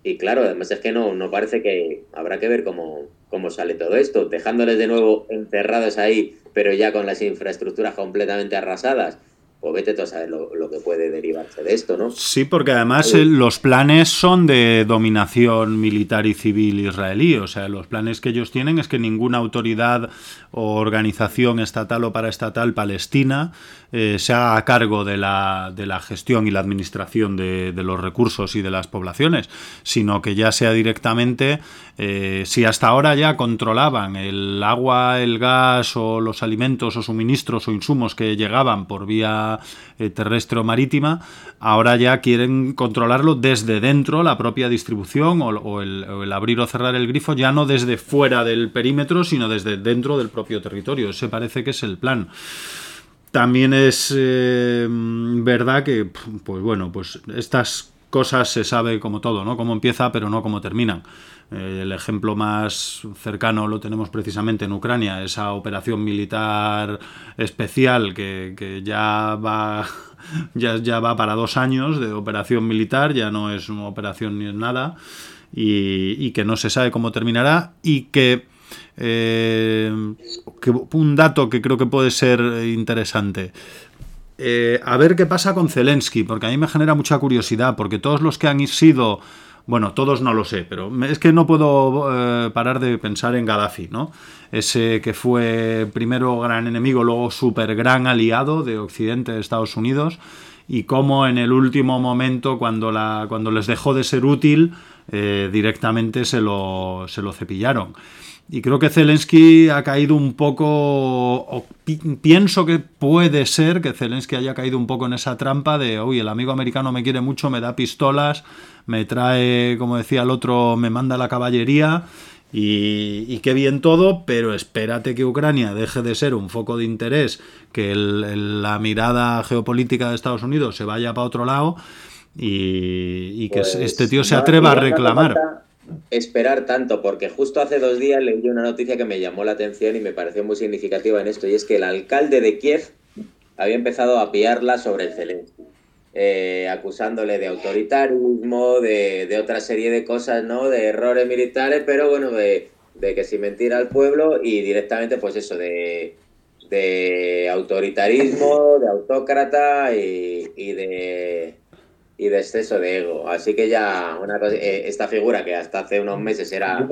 y claro, además es que no, no parece que habrá que ver cómo, cómo sale todo esto, dejándoles de nuevo encerrados ahí, pero ya con las infraestructuras completamente arrasadas o vete tú a saber lo, que puede derivarse de esto, ¿no? Sí, porque además eh, los planes son de dominación militar y civil israelí, o sea, los planes que ellos tienen es que ninguna autoridad o organización estatal o paraestatal palestina eh, se haga a cargo de la, de la gestión y la administración de, de, los recursos y de las poblaciones, sino que ya sea directamente, eh, si hasta ahora ya controlaban el agua, el gas o los alimentos o suministros o insumos que llegaban por vía eh, terrestre o marítima, ahora ya quieren controlarlo desde dentro, la propia distribución o, el, abrir o cerrar el grifo, ya no desde fuera del perímetro, sino desde dentro del propio territorio. Ese parece que es el plan. También es eh, verdad que, pues bueno, pues estas cosas se sabe como todo, ¿no? Cómo empieza, pero no cómo terminan. Eh, el ejemplo más cercano lo tenemos precisamente en Ucrania, esa operación militar especial que, ya va <laughs> ya, ya, va para dos años de operación militar, ya no es una operación ni nada, y, que no se sabe cómo terminará, y que, eh, un dato que creo que puede ser interesante. Eh, a ver qué pasa con Zelensky, porque a mí me genera mucha curiosidad, porque todos los que han sido bueno, todos no lo sé, pero es que no puedo eh, parar de pensar en Gaddafi, ¿no? Ese que fue primero gran enemigo, luego súper gran aliado de Occidente, de Estados Unidos, y cómo en el último momento, cuando, la, cuando les dejó de ser útil, eh, directamente se lo, se lo cepillaron. Y creo que Zelensky ha caído un poco, pienso que puede ser que Zelensky haya caído un poco en esa trampa de, uy, el amigo americano me quiere mucho, me da pistolas, me trae, como decía el otro, me manda la caballería y, qué bien todo, pero espérate que Ucrania deje de ser un foco de interés, que la mirada geopolítica de Estados Unidos se vaya para otro lado y, que pues este tío se atreva a reclamar esperar tanto, porque justo hace dos días leí una noticia que me llamó la atención y me pareció muy significativa en esto, y es que el alcalde de Kiev había empezado a piarla sobre el Zelensky, eh, acusándole de autoritarismo, de, otra serie de cosas, ¿no? De errores militares, pero bueno, de, que si mentira al pueblo y directamente, pues eso, de, de autoritarismo, de autócrata y de y de exceso de ego. Así que ya una eh, esta figura que hasta hace unos meses era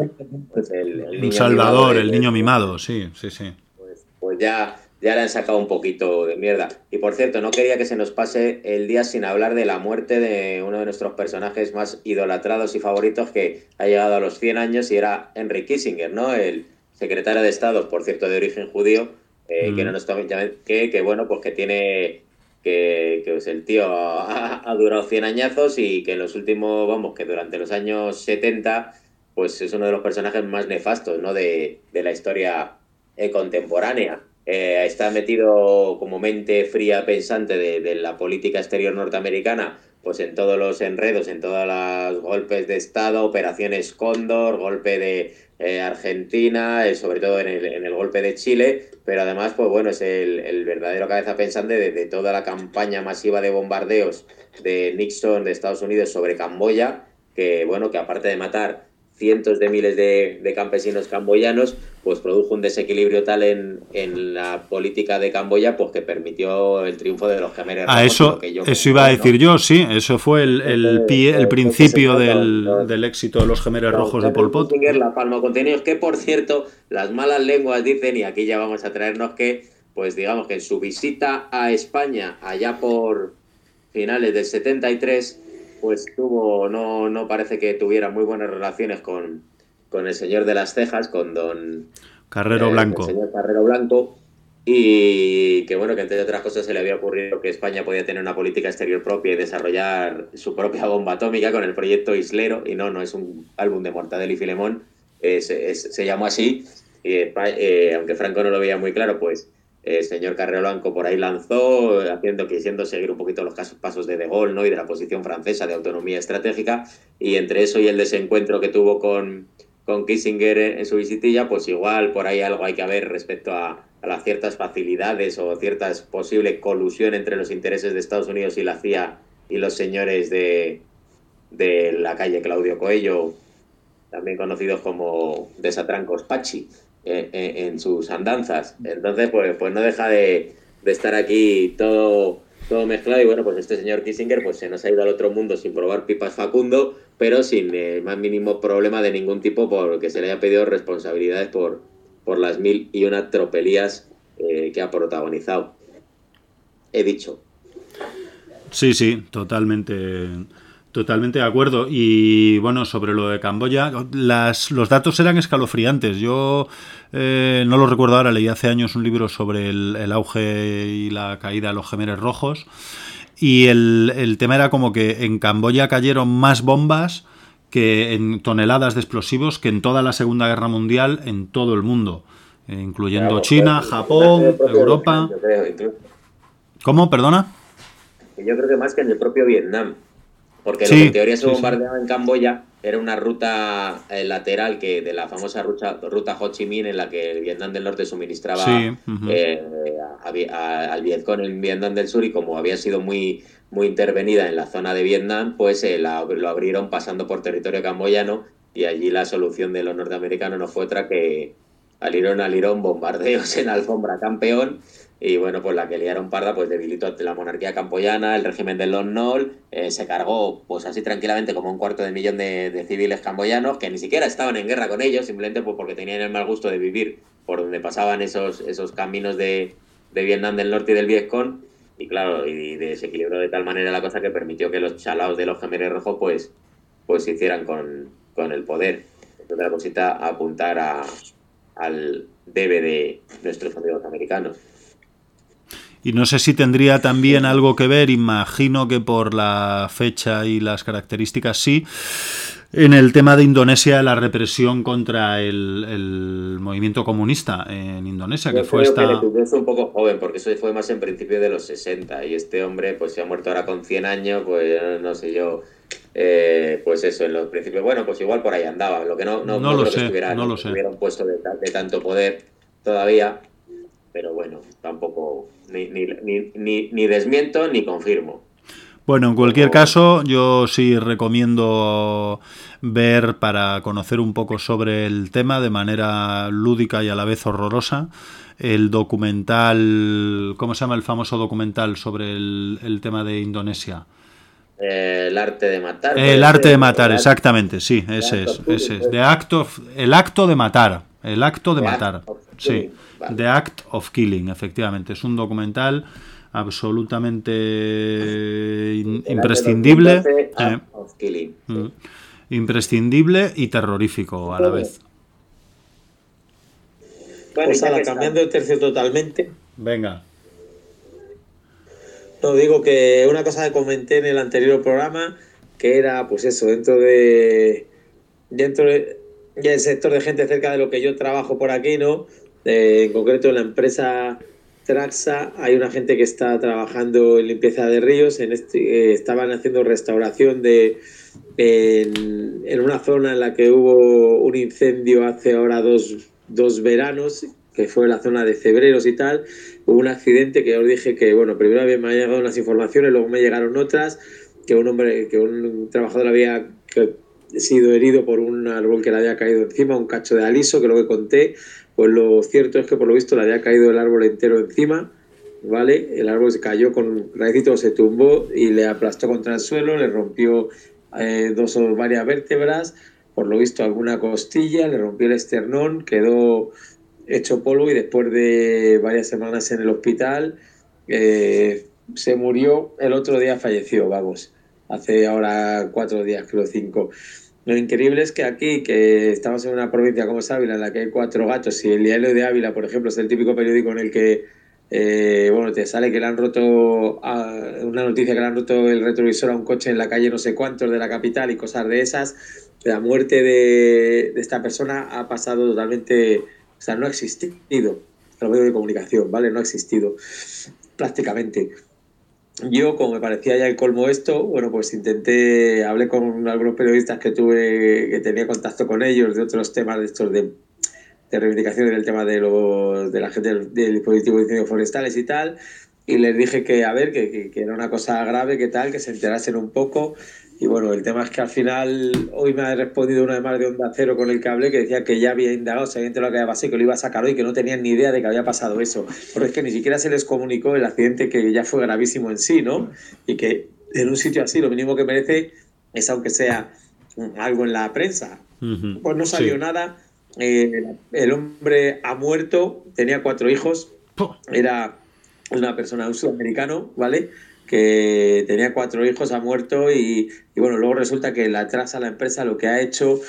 pues, el, niño Salvador, el niño mimado, sí, sí, sí. Pues, pues, ya, ya le han sacado un poquito de mierda. Y por cierto, no quería que se nos pase el día sin hablar de la muerte de uno de nuestros personajes más idolatrados y favoritos que ha llegado a los 100 años y era Henry Kissinger, ¿no? El secretario de Estado, por cierto, de origen judío, eh, que no nos que, que bueno, pues que tiene que, pues el tío ha, durado 100 añazos y que en los últimos, vamos, que durante los años 70, pues es uno de los personajes más nefastos, ¿no? De, la historia eh, contemporánea. Eh, está metido como mente fría pensante de, la política exterior norteamericana, pues en todos los enredos, en todos los golpes de Estado, operaciones Cóndor, golpe de eh, Argentina, sobre todo en el, en el golpe de Chile, pero además, pues bueno, es el, verdadero cabeza pensante de, toda la campaña masiva de bombardeos de Nixon de Estados Unidos sobre Camboya, que bueno, que aparte de matar cientos de miles de, campesinos camboyanos, pues produjo un desequilibrio tal en, en, la política de Camboya pues que permitió el triunfo de los gemeres. A eso, eso iba a decir yo, sí, eso fue el, el, pie, el principio del, del, éxito de los gemeres rojos de Pol Pot. La Palma Contenidos, que por cierto, las malas lenguas dicen, y aquí ya vamos a traernos que, pues digamos que en su visita a España, allá por finales del 73, pues tuvo, no, no parece que tuviera muy buenas relaciones con, con el señor de las cejas, con don Carrero eh, Blanco. El señor Carrero Blanco. Y que bueno, que entre otras cosas se le había ocurrido que España podía tener una política exterior propia y desarrollar su propia bomba atómica con el proyecto Islero. Y no, no es un álbum de Mortadelo y Filemón, se llamó así. Y, eh, aunque Franco no lo veía muy claro, pues el señor Carrero Blanco por ahí lanzó, haciendo, quisiendo seguir un poquito los pasos de De Gaulle ¿no? y de la posición francesa de autonomía estratégica, y entre eso y el desencuentro que tuvo con, con Kissinger en, su visitilla, pues igual por ahí algo hay que ver respecto a, las ciertas facilidades o ciertas posible colusión entre los intereses de Estados Unidos y la CIA y los señores de, de la calle Claudio Coello, también conocidos como desatrancos Pachi. En, sus andanzas. Entonces, pues, pues no deja de, estar aquí todo, todo mezclado. Y bueno, pues este señor Kissinger pues se nos ha ido al otro mundo sin probar pipas Facundo, pero sin el más mínimo problema de ningún tipo porque se le haya pedido responsabilidades por, por las mil y una tropelías eh, que ha protagonizado. He dicho. Sí, sí, totalmente Totalmente de acuerdo. Y bueno, sobre lo de Camboya, las, los datos eran escalofriantes. Yo eh, no lo recuerdo ahora, leí hace años un libro sobre el, auge y la caída de los gemeres rojos. Y el, el, tema era como que en Camboya cayeron más bombas que en toneladas de explosivos que en toda la Segunda Guerra Mundial en todo el mundo, incluyendo China, Japón, Europa. ¿Cómo? ¿Perdona? Yo creo que más que en el propio Vietnam. Porque lo que en teoría se bombardeaba en Camboya era una ruta eh, lateral que de la famosa ruta, ruta Ho Chi Minh en la que el Vietnam del Norte suministraba eh, al Vietcong en Vietnam del Sur y como había sido muy, muy intervenida en la zona de Vietnam, pues eh, lo abrieron pasando por territorio camboyano y allí la solución de los norteamericanos no fue otra que al irón al irón bombardeos en alfombra campeón y bueno, pues la que liaron parda, pues debilitó la monarquía camboyana, el régimen de Lon Nol, eh, se cargó pues así tranquilamente como un cuarto de millón de, civiles camboyanos que ni siquiera estaban en guerra con ellos, simplemente pues porque tenían el mal gusto de vivir por donde pasaban esos, esos caminos de, Vietnam del Norte y del Vietcong. Y claro, y desequilibró de tal manera la cosa que permitió que los chalaos de los gemeres rojos pues, pues se hicieran con, con el poder. Otra cosita, apuntar a, al debe de nuestros amigos americanos. Y no sé si tendría también algo que ver, imagino que por la fecha y las características sí, en el tema de Indonesia, la represión contra el, movimiento comunista en Indonesia, que fue esta... Que un poco joven, porque eso fue más en principio de los 60, y este hombre pues se ha muerto ahora con 100 años, pues no sé yo... Eh, pues eso, en los principios, bueno, pues igual por ahí andaba, lo que no, no, no, lo sé, no lo sé. un puesto de, de tanto poder todavía, pero bueno, tampoco ni, ni, ni, desmiento ni confirmo. Bueno, en cualquier caso, yo sí recomiendo ver para conocer un poco sobre el tema de manera lúdica y a la vez horrorosa el documental, ¿cómo se llama el famoso documental sobre el, tema de Indonesia? el arte de matar. El arte de matar, exactamente, sí, ese es, ese es. acto el acto de matar, el acto de matar, sí. The Act of Killing, efectivamente. Es un documental absolutamente imprescindible. Eh, mm. imprescindible y terrorífico a la vez. Bueno, pues cambiando de tercio totalmente. Venga. No, digo que una cosa que comenté en el anterior programa, que era, pues eso, dentro de. dentro del sector de gente cerca de lo que yo trabajo por aquí, ¿no? En concreto, en la empresa Traxa hay una gente que está trabajando en limpieza de ríos. En este, eh, estaban haciendo restauración de en, una zona en la que hubo un incendio hace ahora dos, dos veranos, que fue la zona de Cebreros y tal. Hubo un accidente que os dije que, bueno, primero me habían llegado unas informaciones, luego me llegaron otras, que un hombre, que un trabajador había sido herido por un árbol que le había caído encima, un cacho de aliso, que lo que conté, pues lo cierto es que por lo visto le había caído el árbol entero encima, ¿vale? El árbol se cayó con raicito, se tumbó y le aplastó contra el suelo, le rompió eh, dos o varias vértebras, por lo visto alguna costilla, le rompió el esternón, quedó hecho polvo y después de varias semanas en el hospital eh, se murió, el otro día falleció, vamos, hace ahora cuatro días, creo cinco. Lo increíble es que aquí, que estamos en una provincia como es Ávila, en la que hay cuatro gatos, y el diario de Ávila, por ejemplo, es el típico periódico en el que eh, bueno, te sale que le han roto, una noticia que le han roto el retrovisor a un coche en la calle no sé cuántos de la capital y cosas de esas. La muerte de, de esta persona ha pasado totalmente, o sea, no ha existido. Los medios de comunicación, ¿vale? No ha existido prácticamente. Yo, como me parecía ya el colmo esto, bueno, pues intenté, hablé con algunos periodistas que tuve, que tenía contacto con ellos de otros temas de estos de, de reivindicaciones del tema de los de la gente del, dispositivo de incendios forestales y tal, y les dije que, a ver, que, que, era una cosa grave, que tal, que se enterasen un poco, y bueno, el tema es que al final hoy me ha respondido una vez más de Onda Cero con el cable que decía que ya había indagado, se había enterado que había pasado y que lo iba a sacar hoy, que no tenían ni idea de que había pasado eso. Porque es que ni siquiera se les comunicó el accidente que ya fue gravísimo en sí, ¿no? Y que en un sitio así lo mínimo que merece es, aunque sea algo en la prensa. Pues no salió nada. Eh, el hombre ha muerto, tenía cuatro hijos, era una persona, un sudamericano, ¿vale? Que tenía cuatro hijos, ha muerto y, bueno, luego resulta que la atrasa la empresa lo que ha hecho,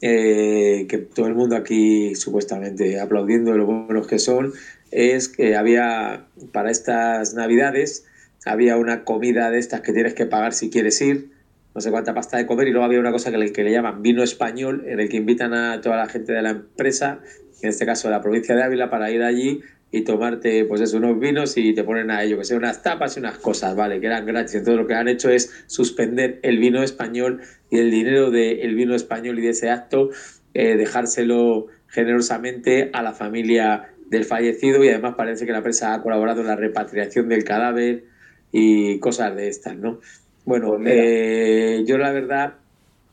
eh, que todo el mundo aquí supuestamente aplaudiendo lo buenos que son, es que había para estas navidades, había una comida de estas que tienes que pagar si quieres ir, no sé cuánta pasta de comer, y luego había una cosa que le, que le llaman vino español, en el que invitan a toda la gente de la empresa, en este caso de la provincia de Ávila, para ir allí y tomarte pues eso, unos vinos y te ponen a ello, que sea unas tapas y unas cosas, ¿vale? Que eran gratis. Entonces lo que han hecho es suspender el vino español y el dinero del vino español y de ese acto, eh, dejárselo generosamente a la familia del fallecido y además parece que la empresa ha colaborado en la repatriación del cadáver y cosas de estas, ¿no? Bueno, pues eh, yo la verdad,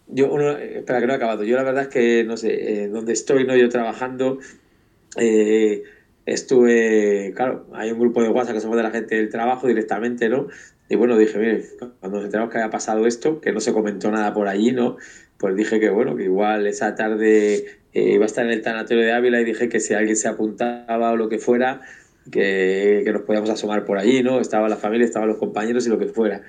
yo uno, espera que no he acabado, yo la verdad es que no sé, eh, donde estoy, no yo trabajando, eh, estuve, claro, hay un grupo de WhatsApp que somos de la gente del trabajo directamente, ¿no? Y bueno, dije, mire, cuando nos enteramos que había pasado esto, que no se comentó nada por allí, ¿no? Pues dije que bueno, que igual esa tarde eh, iba a estar en el tanatorio de Ávila y dije que si alguien se apuntaba o lo que fuera, que, que nos podíamos asomar por allí, ¿no? Estaba la familia, estaban los compañeros y lo que fuera.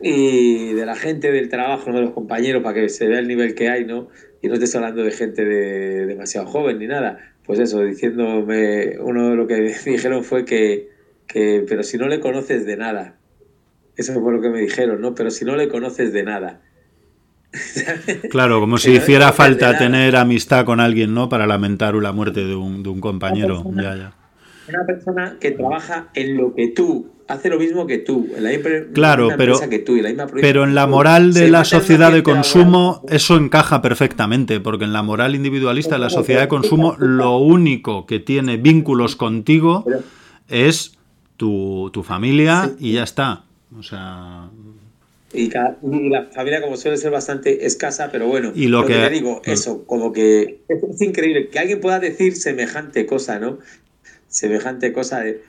Y de la gente del trabajo, no de los compañeros, para que se vea el nivel que hay, ¿no? Y no estés hablando de gente de, demasiado joven ni nada pues eso, diciéndome, uno de lo que <laughs> dijeron fue que, que, pero si no le conoces de nada, eso fue lo que me dijeron, ¿no? Pero si no le conoces de nada. <laughs> Claro, como si hiciera falta tener amistad con alguien, ¿no? Para lamentar la muerte de un, de un compañero. ya, ya. Una persona que trabaja en lo que tú hace lo mismo que tú, en la claro, pero, que tú, en la pero en la moral de la sociedad de consumo eso encaja perfectamente, porque en la moral individualista de la sociedad de consumo lo único que tiene vínculos contigo es tu, familia y ya está. O sea... Y, la familia como suele ser bastante escasa, pero bueno, y lo, que, digo, mm. eso, como que es increíble que alguien pueda decir semejante cosa, ¿no? Semejante cosa de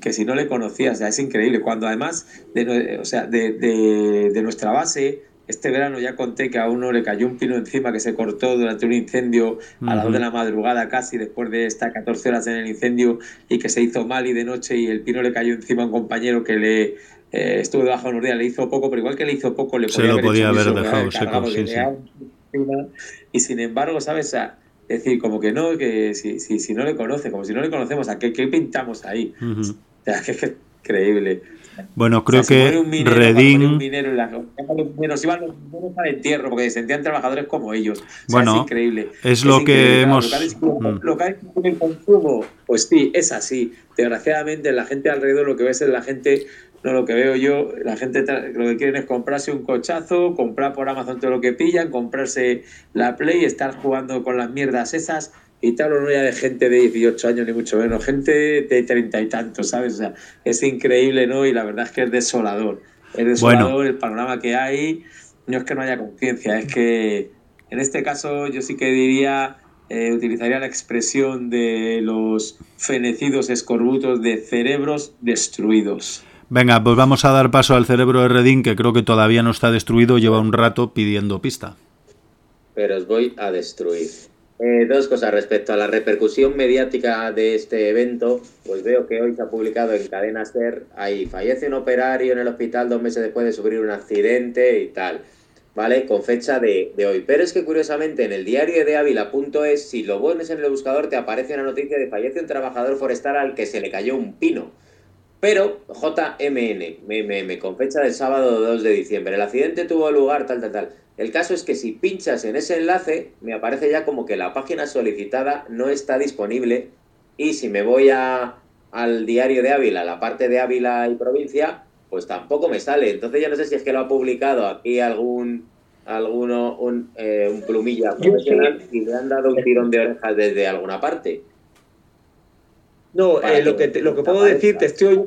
que si no le conocías, es increíble. Cuando además, de, o sea, de, de, nuestra base, este verano ya conté que a uno le cayó un pino encima que se cortó durante un incendio a las 2 de la madrugada casi, después de estar 14 horas en el incendio y que se hizo mal y de noche y el pino le cayó encima a un compañero que le eh, estuvo debajo de unos días, le hizo poco, pero igual que le hizo poco, le podía, lo podía haber, dejado seco, sí, sí. Y sin embargo, ¿sabes? Es decir, como que no, que si, si, si no le conoce, como si no le conocemos, ¿a qué, qué pintamos ahí? O sea, <laughs> que es increíble. Bueno, creo que un minero, Redín... Un minero, los iban los mineros al entierro porque se sentían trabajadores como ellos. bueno, es increíble. Es lo que hemos... Lo que hay en el consumo, pues sí, es así. Desgraciadamente, la gente alrededor lo que ves es la gente no, lo que veo yo, la gente lo que quieren es comprarse un cochazo, comprar por Amazon todo lo que pillan, comprarse la Play, estar jugando con las mierdas esas y tal, no ya de gente de 18 años ni mucho menos, gente de treinta y tantos, ¿sabes? O sea, es increíble, ¿no? Y la verdad es que es desolador. Es desolador el panorama que hay. No es que no haya conciencia, es que En este caso yo sí que diría, eh, utilizaría la expresión de los fenecidos escorbutos de cerebros destruidos. Venga, pues vamos a dar paso al cerebro de Redín, que creo que todavía no está destruido, lleva un rato pidiendo pista. Pero os voy a destruir. Eh, dos cosas respecto a la repercusión mediática de este evento, pues veo que hoy se ha publicado en Cadena Ser, ahí fallece un operario en el hospital dos meses después de sufrir un accidente y tal, ¿vale? Con fecha de, hoy. Pero es que curiosamente en el diario de Ávila.es, si lo pones en el buscador, te aparece una noticia de fallece un trabajador forestal al que se le cayó un pino. Pero JMN, MMM, con fecha del sábado 2 de diciembre. El accidente tuvo lugar tal, tal, tal. El caso es que si pinchas en ese enlace, me aparece ya como que la página solicitada no está disponible. Y si me voy a, al diario de Ávila, la parte de Ávila y provincia, pues tampoco me sale. Entonces ya no sé si es que lo ha publicado aquí algún alguno un, eh, un plumilla profesional y le han dado un tirón de orejas desde alguna parte. No, eh, lo, que lo que puedo decir, te estoy.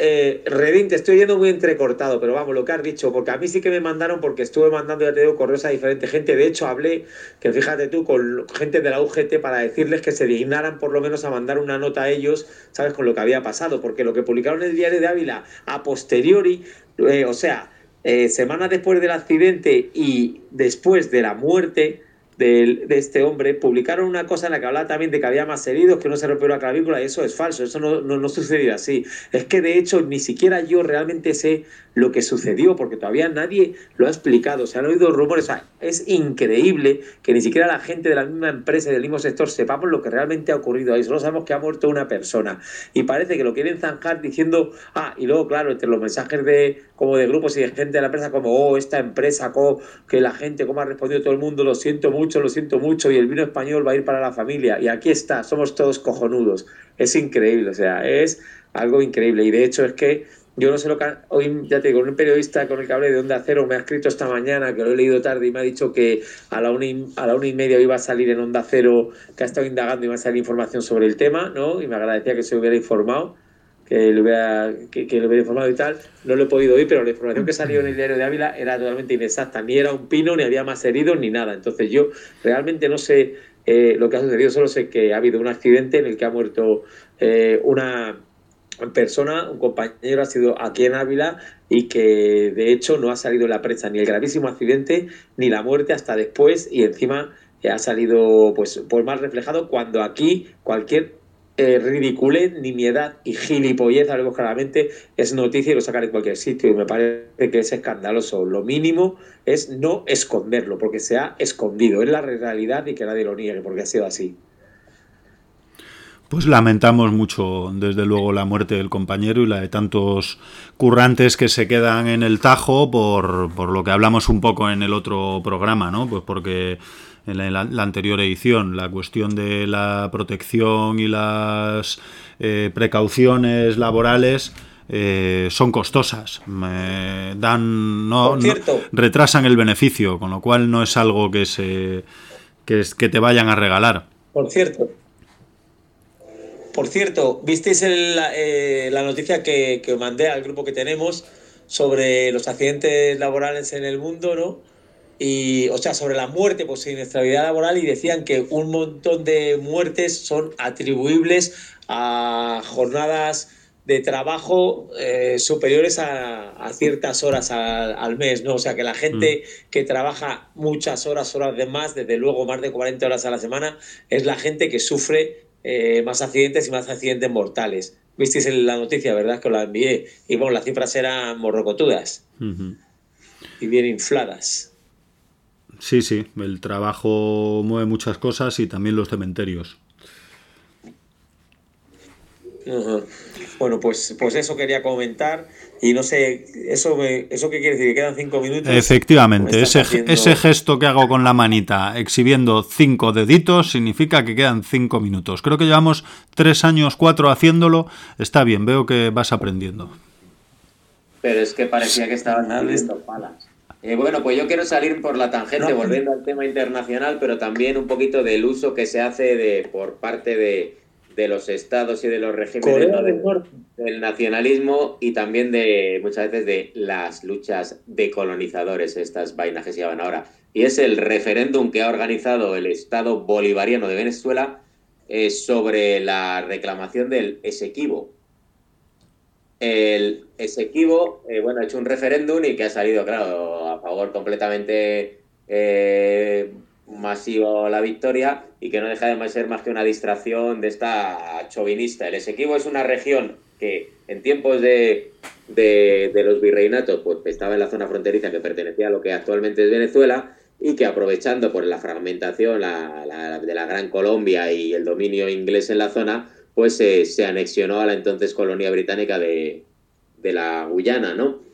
Eh, Redín, te estoy oyendo muy entrecortado, pero vamos, lo que has dicho, porque a mí sí que me mandaron, porque estuve mandando, ya te digo, correos a diferente gente. De hecho, hablé, que fíjate tú, con gente de la UGT para decirles que se dignaran por lo menos a mandar una nota a ellos, ¿sabes? Con lo que había pasado, porque lo que publicaron en el diario de Ávila a posteriori, eh, o sea, eh, semanas después del accidente y después de la muerte, de, este hombre, publicaron una cosa en la que hablaba también de que había más heridos, que no se rompió la clavícula, y eso es falso, eso no, no, no sucedió así. Es que de hecho ni siquiera yo realmente sé lo que sucedió, porque todavía nadie lo ha explicado. Se han oído rumores. es increíble que ni siquiera la gente de la misma empresa y del mismo sector sepamos lo que realmente ha ocurrido ahí. Solo sabemos que ha muerto una persona. Y parece que lo quieren zanjar diciendo, ah, y luego, claro, entre los mensajes de como de grupos y de gente de la empresa, como, oh, esta empresa, que la gente, como ha respondido todo el mundo, lo siento mucho, lo siento mucho, y el vino español va a ir para la familia. Y aquí está, somos todos cojonudos. Es increíble, o sea, es algo increíble. Y de hecho es que yo no sé lo que. Hoy, ya te digo, un periodista con el que hablé de Onda Cero me ha escrito esta mañana, que lo he leído tarde, y me ha dicho que a la una y, a la una y media iba a salir en Onda Cero, que ha estado indagando y va a salir información sobre el tema, ¿no? Y me agradecía que se hubiera informado, que le hubiera, que, le hubiera informado y tal. No lo he podido oír, pero la información que salió en el diario de Ávila era totalmente inexacta. Ni era un pino, ni había más heridos, ni nada. Entonces yo realmente no sé eh, lo que ha sucedido, solo sé que ha habido un accidente en el que ha muerto eh, una persona, un compañero ha sido aquí en Ávila y que de hecho no ha salido en la prensa ni el gravísimo accidente ni la muerte hasta después y encima ha salido pues, pues más reflejado cuando aquí cualquier eh, ridicule, nimiedad y gilipollez, hablemos claramente, es noticia y lo sacan en cualquier sitio y me parece que es escandaloso. Lo mínimo es no esconderlo porque se ha escondido, es la realidad y que nadie lo niegue porque ha sido así. Pues lamentamos mucho, desde luego, la muerte del compañero y la de tantos currantes que se quedan en el tajo por, por lo que hablamos un poco en el otro programa, ¿no? Pues porque en la, anterior edición la cuestión de la protección y las eh, precauciones laborales eh, son costosas, dan no, retrasan el beneficio, con lo cual no es algo que se que, que te vayan a regalar. Por cierto, por cierto, ¿visteis eh, la noticia que, que mandé al grupo que tenemos sobre los accidentes laborales en el mundo, ¿no? Y, o sea, sobre la muerte por siniestralidad laboral y decían que un montón de muertes son atribuibles a jornadas de trabajo eh, superiores a, ciertas horas al, mes, ¿no? O sea, que la gente mm. que trabaja muchas horas, horas de más, desde luego más de 40 horas a la semana, es la gente que sufre eh, más accidentes y más accidentes mortales. Visteis la noticia, ¿verdad? Que os la envié. Y bueno, las cifras eran morrocotudas. Y bien infladas. Sí, sí, el trabajo mueve muchas cosas y también los cementerios. Bueno, pues, pues eso quería comentar. Y no sé, ¿eso, ¿eso qué quiere decir? ¿Que quedan cinco minutos? Efectivamente, ese, ese gesto que hago con la manita exhibiendo cinco deditos significa que quedan cinco minutos. Creo que llevamos tres años, cuatro haciéndolo. Está bien, veo que vas aprendiendo. Pero es que parecía que estaban dando palas. Eh, bueno, pues yo quiero salir por la tangente, volviendo al tema internacional, pero también un poquito del uso que se hace de, por parte de, de los estados y de los regímenes del nacionalismo y también de muchas veces de las luchas de colonizadores, estas vainas que se llaman ahora. Y es el referéndum que ha organizado el Estado Bolivariano de Venezuela eh, sobre la reclamación del Esequibo. El Esequibo, eh, bueno, ha hecho un referéndum y que ha salido, claro, a favor completamente eh, masivo la victoria y que no deja de ser más que una distracción de esta chauvinista. El Esequibo es una región que en tiempos de, de, los virreinatos pues, estaba en la zona fronteriza que pertenecía a lo que actualmente es Venezuela y que aprovechando por la fragmentación la, de la Gran Colombia y el dominio inglés en la zona, pues se anexionó a la entonces colonia británica de, de la Guyana, ¿no?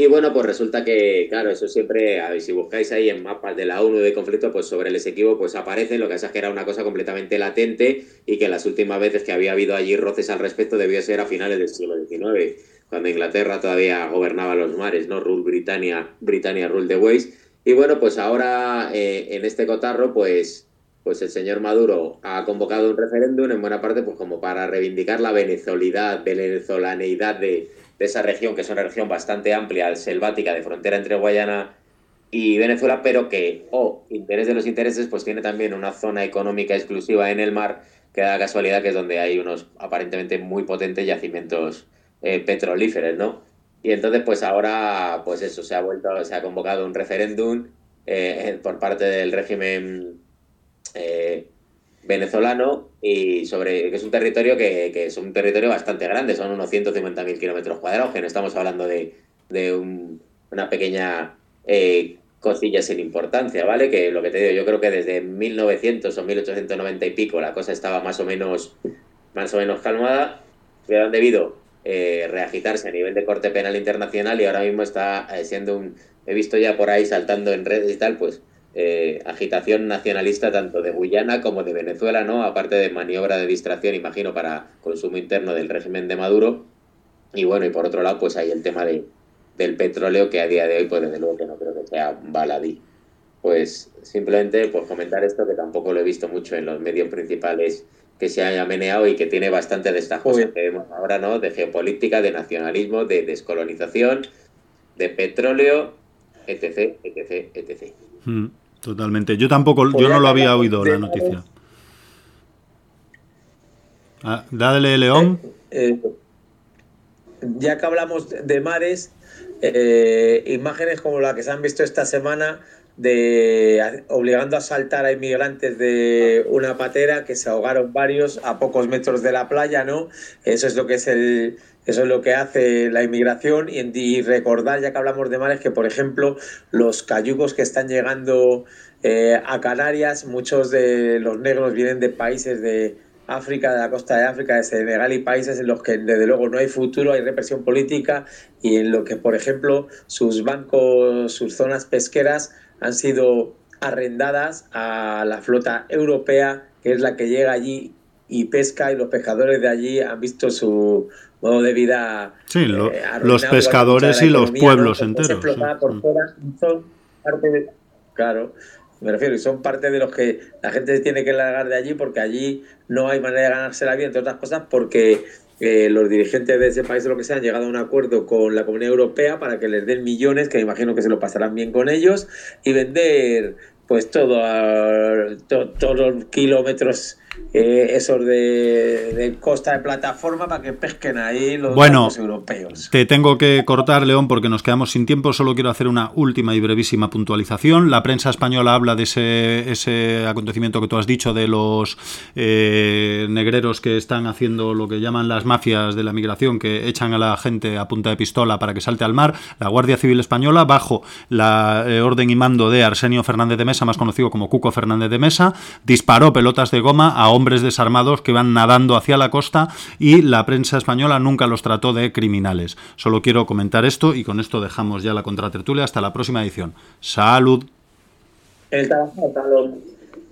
Y bueno, pues resulta que, claro, eso siempre, si buscáis ahí en mapas de la ONU de conflicto, pues sobre el Esequibo, pues aparece, lo que pasa es que era una cosa completamente latente y que las últimas veces que había habido allí roces al respecto debió ser a finales del siglo XIX, cuando Inglaterra todavía gobernaba los mares, ¿no? Rule Britannia, Britannia Rule the Ways. Y bueno, pues ahora eh, en este cotarro, pues, pues el señor Maduro ha convocado un referéndum en buena parte pues como para reivindicar la venezolidad, venezolaneidad de de esa región, que es una región bastante amplia, selvática, de frontera entre Guayana y Venezuela, pero que, o oh, interés de los intereses, pues tiene también una zona económica exclusiva en el mar, que da casualidad que es donde hay unos aparentemente muy potentes yacimientos eh, petrolíferos, ¿no? Y entonces, pues ahora, pues eso, se ha vuelto, se ha convocado un referéndum eh, por parte del régimen eh, venezolano y sobre que es un territorio que, es un territorio bastante grande, son unos 150.000 kilómetros cuadrados, que no estamos hablando de, una pequeña eh, cosilla sin importancia, ¿vale? Que lo que te digo, yo creo que desde 1900 o 1890 y pico la cosa estaba más o menos, más o menos calmada, pero han debido eh, reagitarse a nivel de corte penal internacional y ahora mismo está eh, siendo un, he visto ya por ahí saltando en redes y tal, pues eh, agitación nacionalista tanto de Guyana como de Venezuela, ¿no? Aparte de maniobra de distracción, imagino, para consumo interno del régimen de Maduro. Y bueno, y por otro lado, pues hay el tema de, del petróleo que a día de hoy, pues desde luego que no creo que sea baladí. Pues simplemente pues comentar esto que tampoco lo he visto mucho en los medios principales que se haya meneado y que tiene bastante de estas cosas que vemos ahora, ¿no? De geopolítica, de nacionalismo, de descolonización, de petróleo, etc, etc, etc. Totalmente. Yo tampoco, yo no lo había oído la noticia. Ah, dale, León. Eh, eh, ya que hablamos de mares, eh, imágenes como la que se han visto esta semana de obligando a saltar a inmigrantes de una patera que se ahogaron varios a pocos metros de la playa, ¿no? Eso es lo que es el eso es lo que hace la inmigración y, recordar, ya que hablamos de mares, que por ejemplo los cayucos que están llegando eh, a Canarias, muchos de los negros vienen de países de África, de la costa de África, de Senegal y países en los que desde luego no hay futuro, hay represión política y en lo que por ejemplo sus bancos, sus zonas pesqueras han sido arrendadas a la flota europea, que es la que llega allí y pesca y los pescadores de allí han visto su, modo de vida. Sí, eh, los pescadores y los pueblos enteros. por mm. fuera, son parte de. Claro, me refiero, y son parte de los que la gente tiene que largar de allí porque allí no hay manera de ganarse la vida, entre otras cosas, porque eh, los dirigentes de ese país o lo que sea han llegado a un acuerdo con la Comunidad Europea para que les den millones, que me imagino que se lo pasarán bien con ellos, y vender pues todo, todos los kilómetros eh, esos de, costa de plataforma para que pesquen ahí los, bueno, europeos. Te tengo que cortar, León, porque nos quedamos sin tiempo. Solo quiero hacer una última y brevísima puntualización. La prensa española habla de ese, ese acontecimiento que tú has dicho de los eh, negreros que están haciendo lo que llaman las mafias de la migración, que echan a la gente a punta de pistola para que salte al mar. La Guardia Civil Española, bajo la eh, orden y mando de Arsenio Fernández de Mesa, más conocido como Cuco Fernández de Mesa, disparó pelotas de goma a hombres desarmados que van nadando hacia la costa y la prensa española nunca los trató de criminales. Solo quiero comentar esto y con esto dejamos ya la contratertulia. Hasta la próxima edición. Salud.